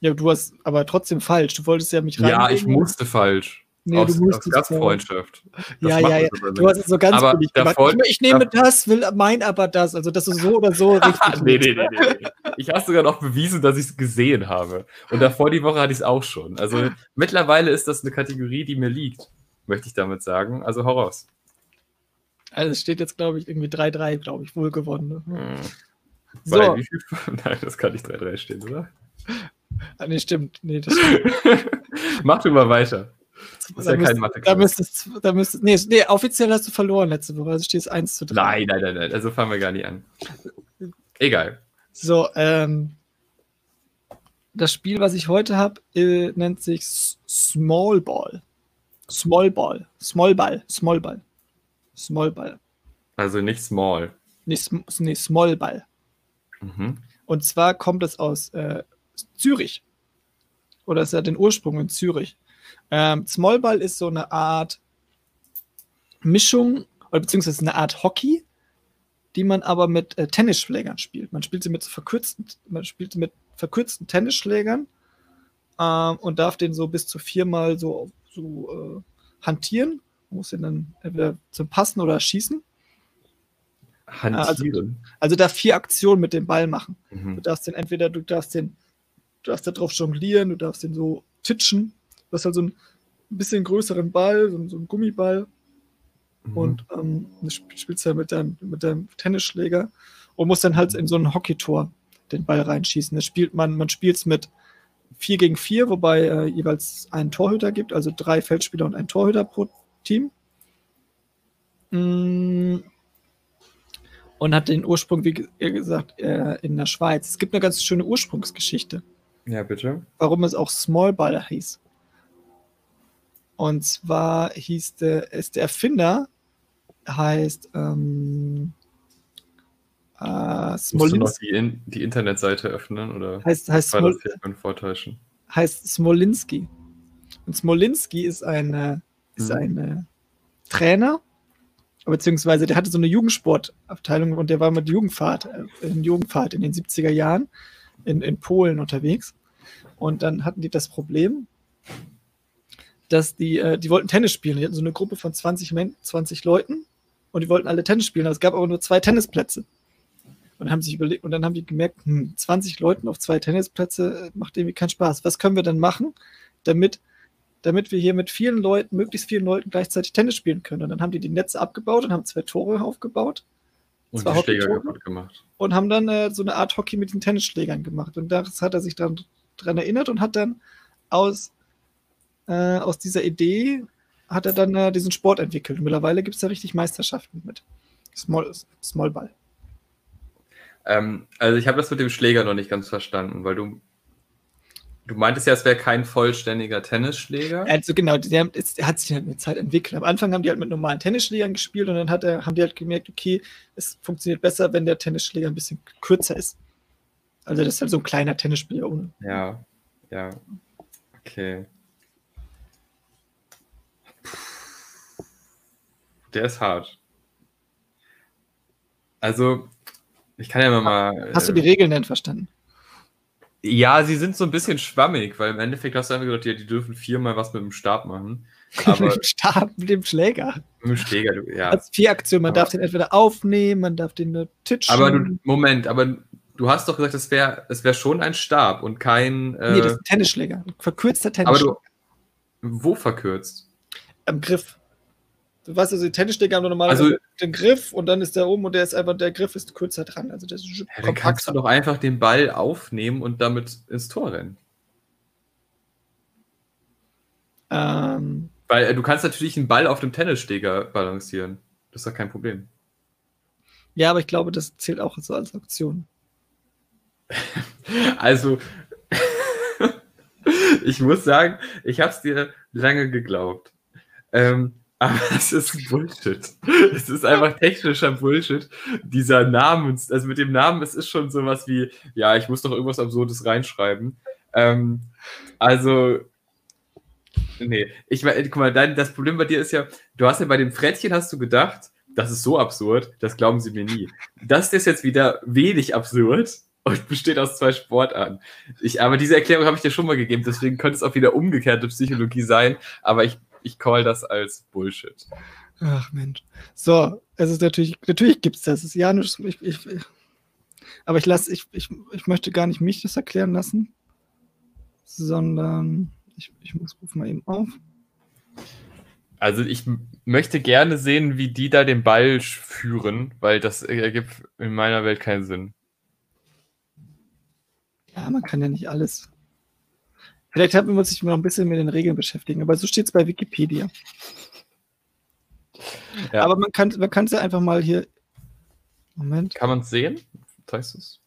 Ja, du hast aber trotzdem falsch. Du wolltest ja mich Ja, reinlegen. ich musste falsch. Nee, aus, aus Gastfreundschaft. Das Ja, ja, ja. Du hast es so ganz Aber billig gemacht. Ich, ich nehme das, will mein aber das. Also, dass du so oder so richtig nee, nee, nee, nee, nee. Ich habe sogar noch bewiesen, dass ich es gesehen habe. Und davor die Woche hatte ich es auch schon. Also mittlerweile ist das eine Kategorie, die mir liegt, möchte ich damit sagen. Also hau raus. Also, es steht jetzt, glaube ich, irgendwie 3-3, glaube ich, wohl gewonnen. Ne? Hm. So. Viel? Nein, das kann nicht 3-3 stehen, oder? Ah, nee, stimmt. Nee, das stimmt. Mach du mal weiter. Das ist Da ja kein mathe Da müsstest, da müsstest, nee, nee, offiziell hast du verloren letzte Woche. Also steht es 1 zu 3. Nein, nein, nein, nein. Also fangen wir gar nicht an. Egal. So, ähm, das Spiel, was ich heute habe, äh, nennt sich Small Ball. Small Ball. Small Ball. Small Ball. Small Ball. Also nicht small. Sm nee Small Ball. Mhm. Und zwar kommt es aus äh, Zürich. Oder es hat den Ursprung in Zürich. Ähm, Small Ball ist so eine Art Mischung, oder beziehungsweise eine Art Hockey, die man aber mit äh, Tennisschlägern spielt. Man spielt sie mit so verkürzten, man spielt sie mit verkürzten Tennisschlägern ähm, und darf den so bis zu viermal so, so äh, hantieren. Muss ihn dann entweder zum Passen oder schießen. Hantieren. Also, also darf vier Aktionen mit dem Ball machen. Mhm. Du darfst den entweder, du darfst den, du darfst da drauf jonglieren, du darfst den so titschen. Du hast halt so einen bisschen größeren Ball, so, so einen Gummiball. Mhm. Und ähm, spielst ja mit deinem, mit deinem Tennisschläger und musst dann halt in so ein Hockeytor den Ball reinschießen. Das spielt man, man spielt es mit 4 gegen 4, wobei äh, jeweils einen Torhüter gibt, also drei Feldspieler und ein Torhüter pro Team. Mm. Und hat den Ursprung, wie gesagt, äh, in der Schweiz. Es gibt eine ganz schöne Ursprungsgeschichte Ja, bitte. warum es auch Small Ball hieß. Und zwar hieß der, ist der Erfinder, heißt ähm, äh, Musst du noch Smolinski, die, in, die Internetseite öffnen oder heißt, heißt, Smol, Vortäuschen? heißt Smolinski. Und Smolinski ist ein, äh, ist Mhm. ein Trainer, beziehungsweise der hatte so eine Jugendsportabteilung und der war mit Jugendfahrt, äh, in Jugendfahrt in den 70er Jahren in, in Polen unterwegs. Und dann hatten die das Problem, dass die, äh, die wollten Tennis spielen. Die hatten so eine Gruppe von 20, Men 20 Leuten und die wollten alle Tennis spielen. Es gab aber nur zwei Tennisplätze. Und haben sich überlegt, und dann haben die gemerkt, hm, 20 Leuten auf zwei Tennisplätze äh, macht irgendwie keinen Spaß. Was können wir denn machen, damit, damit wir hier mit vielen Leuten, möglichst vielen Leuten gleichzeitig Tennis spielen können? Und dann haben die die Netze abgebaut und haben zwei Tore aufgebaut Und Zwar die Schläger kaputt gemacht. und haben dann äh, so eine Art Hockey mit den Tennisschlägern gemacht. Und das hat er sich dann dran erinnert und hat dann aus, äh, aus dieser Idee hat er dann äh, diesen Sport entwickelt. Und mittlerweile gibt es da richtig Meisterschaften mit. Small, Small Ball. Ähm, also ich habe das mit dem Schläger noch nicht ganz verstanden, weil du du meintest ja, es wäre kein vollständiger Tennisschläger. Also genau, der, ist, der hat sich halt mit der Zeit entwickelt. Am Anfang haben die halt mit normalen Tennisschlägern gespielt und dann hat er, haben die halt gemerkt, okay, es funktioniert besser, wenn der Tennisschläger ein bisschen kürzer ist. Also das ist halt so ein kleiner Tennisspieler ohne. Ja, ja. Okay. Der ist hart. Also, ich kann ja mal mal. Hast du äh, die Regeln denn verstanden? Ja, sie sind so ein bisschen schwammig, weil im Endeffekt hast du einfach gesagt, ja, die dürfen viermal was mit dem Stab machen. Aber mit dem Stab, mit dem Schläger. mit dem Schläger, du, ja. Als vier Aktionen. Man Aber- darf den entweder aufnehmen, man darf den nur titschen. Aber du, Moment, aber du hast doch gesagt, es wäre es wär schon ein Stab und kein. Äh, nee, das ist ein Tennisschläger. Ein verkürzter aber Tennisschläger. du. Wo verkürzt? Am Griff. Du weißt also, die Tennisschläger haben nur normalerweise Also- den Griff und dann ist der oben und der ist einfach, der Griff ist kürzer dran. Also das ist Ja, dann kannst du doch einfach den Ball aufnehmen und damit ins Tor rennen. Ähm, Weil äh, du kannst natürlich einen Ball auf dem Tennisschläger balancieren. Das ist doch kein Problem. ja, aber ich glaube, das zählt auch so als Aktion. Also, ich muss sagen, ich habe es dir lange geglaubt. Ähm, aber es ist Bullshit. Es ist einfach technischer Bullshit. Dieser Namens, also mit dem Namen, es ist schon sowas wie, ja, ich muss doch irgendwas Absurdes reinschreiben. Ähm, also, nee, ich meine, guck mal, dein, das Problem bei dir ist ja, du hast ja bei dem Frettchen hast du gedacht, das ist so absurd, das glauben sie mir nie. Das ist jetzt wieder wenig absurd und besteht aus zwei Sportarten. Ich, aber diese Erklärung habe ich dir schon mal gegeben, deswegen könnte es auch wieder umgekehrte Psychologie sein, aber ich, ich call das als Bullshit. Ach Mensch. So, es ist natürlich, natürlich gibt es das. Es ist Janusz, ich, ich, aber ich lasse, ich, ich, ich möchte gar nicht mich das erklären lassen, sondern ich, ich muss rufen mal eben auf. Also ich möchte gerne sehen, wie die da den Ball führen, weil das ergibt in meiner Welt keinen Sinn. Ja, man kann ja nicht alles. Vielleicht hat- muss ich noch ein bisschen mit den Regeln beschäftigen, aber so steht es bei Wikipedia. Ja. Aber man kann man kann es ja einfach mal hier. Moment. Kann man es sehen? Zeigst du es?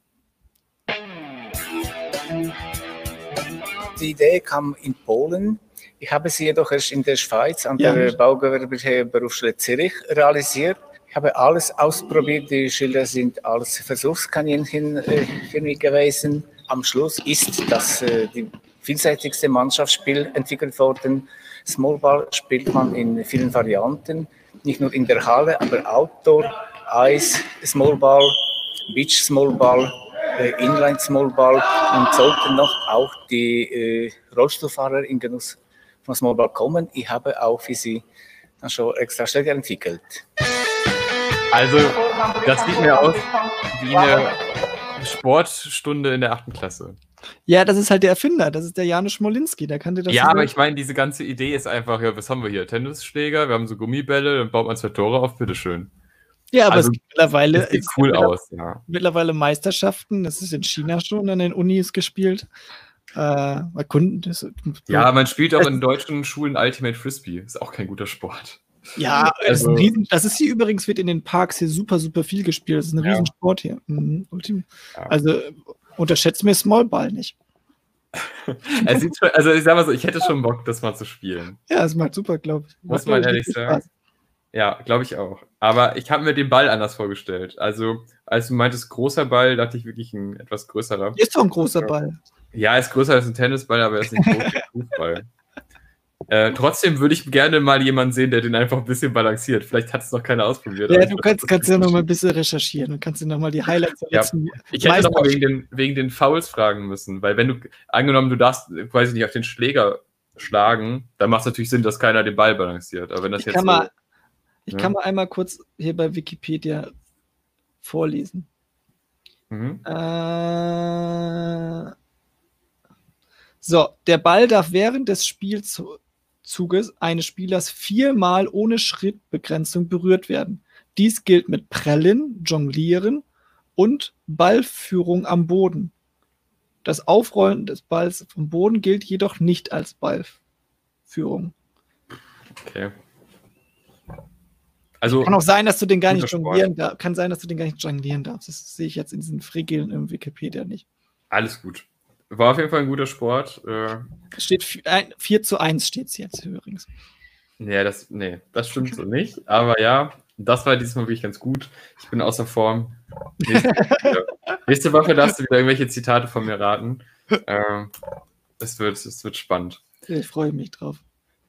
Die Idee kam in Polen. Ich habe sie jedoch erst in der Schweiz an Ja. der Baugewerblichen Berufsschule Zürich realisiert. Ich habe alles ausprobiert. Die Schüler sind als Versuchskaninchen äh, für mich gewesen. Am Schluss ist das äh, die vielseitigste Mannschaftsspiel entwickelt worden. Smallball spielt man in vielen Varianten, nicht nur in der Halle, aber Outdoor, Eis, Smallball, Beach Smallball, äh, Inline Small Ball und sollten noch auch die äh, Rollstuhlfahrer in Genuss von Small Ball kommen. Ich habe auch für sie dann schon extra Schläger entwickelt. Also, das sieht mir aus wie eine Sportstunde in der achten Klasse. Ja, das ist halt der Erfinder, das ist der Janusz Molinski, der kannte das. Ja, aber ich meine, diese ganze Idee ist einfach, ja, was haben wir hier? Tennisschläger, wir haben so Gummibälle, dann baut man zwei Tore auf, bitteschön. ja, aber also, es gibt mittlerweile, Das sieht es cool aus, ja. mittlerweile Meisterschaften, das ist in China schon an den Unis gespielt. Äh, Kunden, das, Ja, man spielt auch in deutschen Schulen Ultimate Frisbee. Ist auch kein guter Sport. Ja, das, ist Also- Riesen, das ist hier übrigens, wird in den Parks hier super, super viel gespielt. Das ist ein Ja. Riesensport hier. Mhm. Also unterschätzt mir Smallball nicht. Es sieht schon, also ich sag mal so, ich hätte schon Bock, das mal zu spielen. Ja, es macht super, glaube ich. Muss man ehrlich sagen. Ja, glaube ich auch. Aber ich habe mir den Ball anders vorgestellt. Also, als du meintest, großer Ball, dachte ich wirklich ein etwas größerer. Ist doch ein großer. Ball. Ja, ist größer als ein Tennisball, aber er ist nicht groß wie ein Fußball. Äh, trotzdem würde ich gerne mal jemanden sehen, der den einfach ein bisschen balanciert. Vielleicht hat es noch keiner ausprobiert. Ja, du kannst, kannst ja noch mal ein bisschen recherchieren und kannst dir noch mal die Highlights der Ja. letzten Ich hätte noch mal wegen den, wegen den Fouls fragen müssen, weil wenn du, angenommen, du darfst, weiß ich nicht, auf den Schläger schlagen, dann macht es natürlich Sinn, dass keiner den Ball balanciert. Aber wenn das Ich jetzt kann, so, mal, ich ja. kann mal einmal kurz hier bei Wikipedia vorlesen. mhm. Äh, so, der Ball darf während des Spielzuges eines Spielers viermal ohne Schrittbegrenzung berührt werden. Dies gilt mit Prellen, Jonglieren und Ballführung am Boden. Das Aufrollen des Balls vom Boden gilt jedoch nicht als Ballführung. okay. Also, Kann auch sein, dass du den gar nicht jonglieren darfst. Kann sein, dass du den gar nicht jonglieren darfst. Das sehe ich jetzt in diesen Frickeln im Wikipedia nicht. alles gut. War auf jeden Fall ein guter Sport. Äh, steht 4 zu 1 steht es jetzt übrigens. nee, das, nee, das stimmt so nicht. Aber ja, das war diesmal wirklich ganz gut. Ich bin außer Form. Nächste, Woche- nächste Woche darfst du wieder irgendwelche Zitate von mir raten. Ähm, es, wird, es wird spannend. Ich freue mich drauf.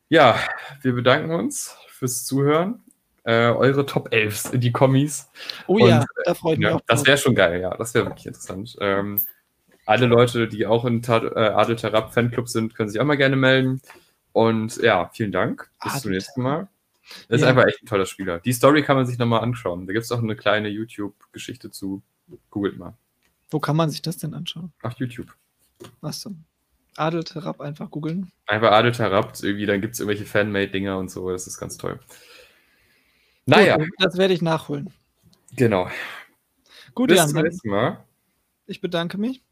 Ja, wir bedanken uns fürs Zuhören. Äh, eure Top 11 in die Kommis. Oh Und, ja, da freue ich mich Ja, auch das wäre schon geil, ja. Das wäre wirklich interessant. Ähm, alle Leute, die auch in Ta äh, Adel Tarab Fanclub sind, können sich auch mal gerne melden. Und ja, vielen Dank. Bis zum Adel nächsten Mal. Das ist Ja. einfach echt ein toller Spieler. Die Story kann man sich nochmal anschauen. Da gibt es auch eine kleine YouTube-Geschichte zu. Googelt mal. Wo kann man sich das denn anschauen? Auf YouTube. Was denn? Adel Terab einfach googeln. Einfach Adel Tarab, irgendwie, dann gibt es irgendwelche Fanmade-Dinger und so. Das ist ganz toll. Naja, Gut, das werde ich nachholen. genau. Gut, Bis Jan, zum nächsten Mal. ich bedanke mich.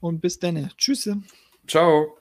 Und bis dann. Tschüss. Ciao.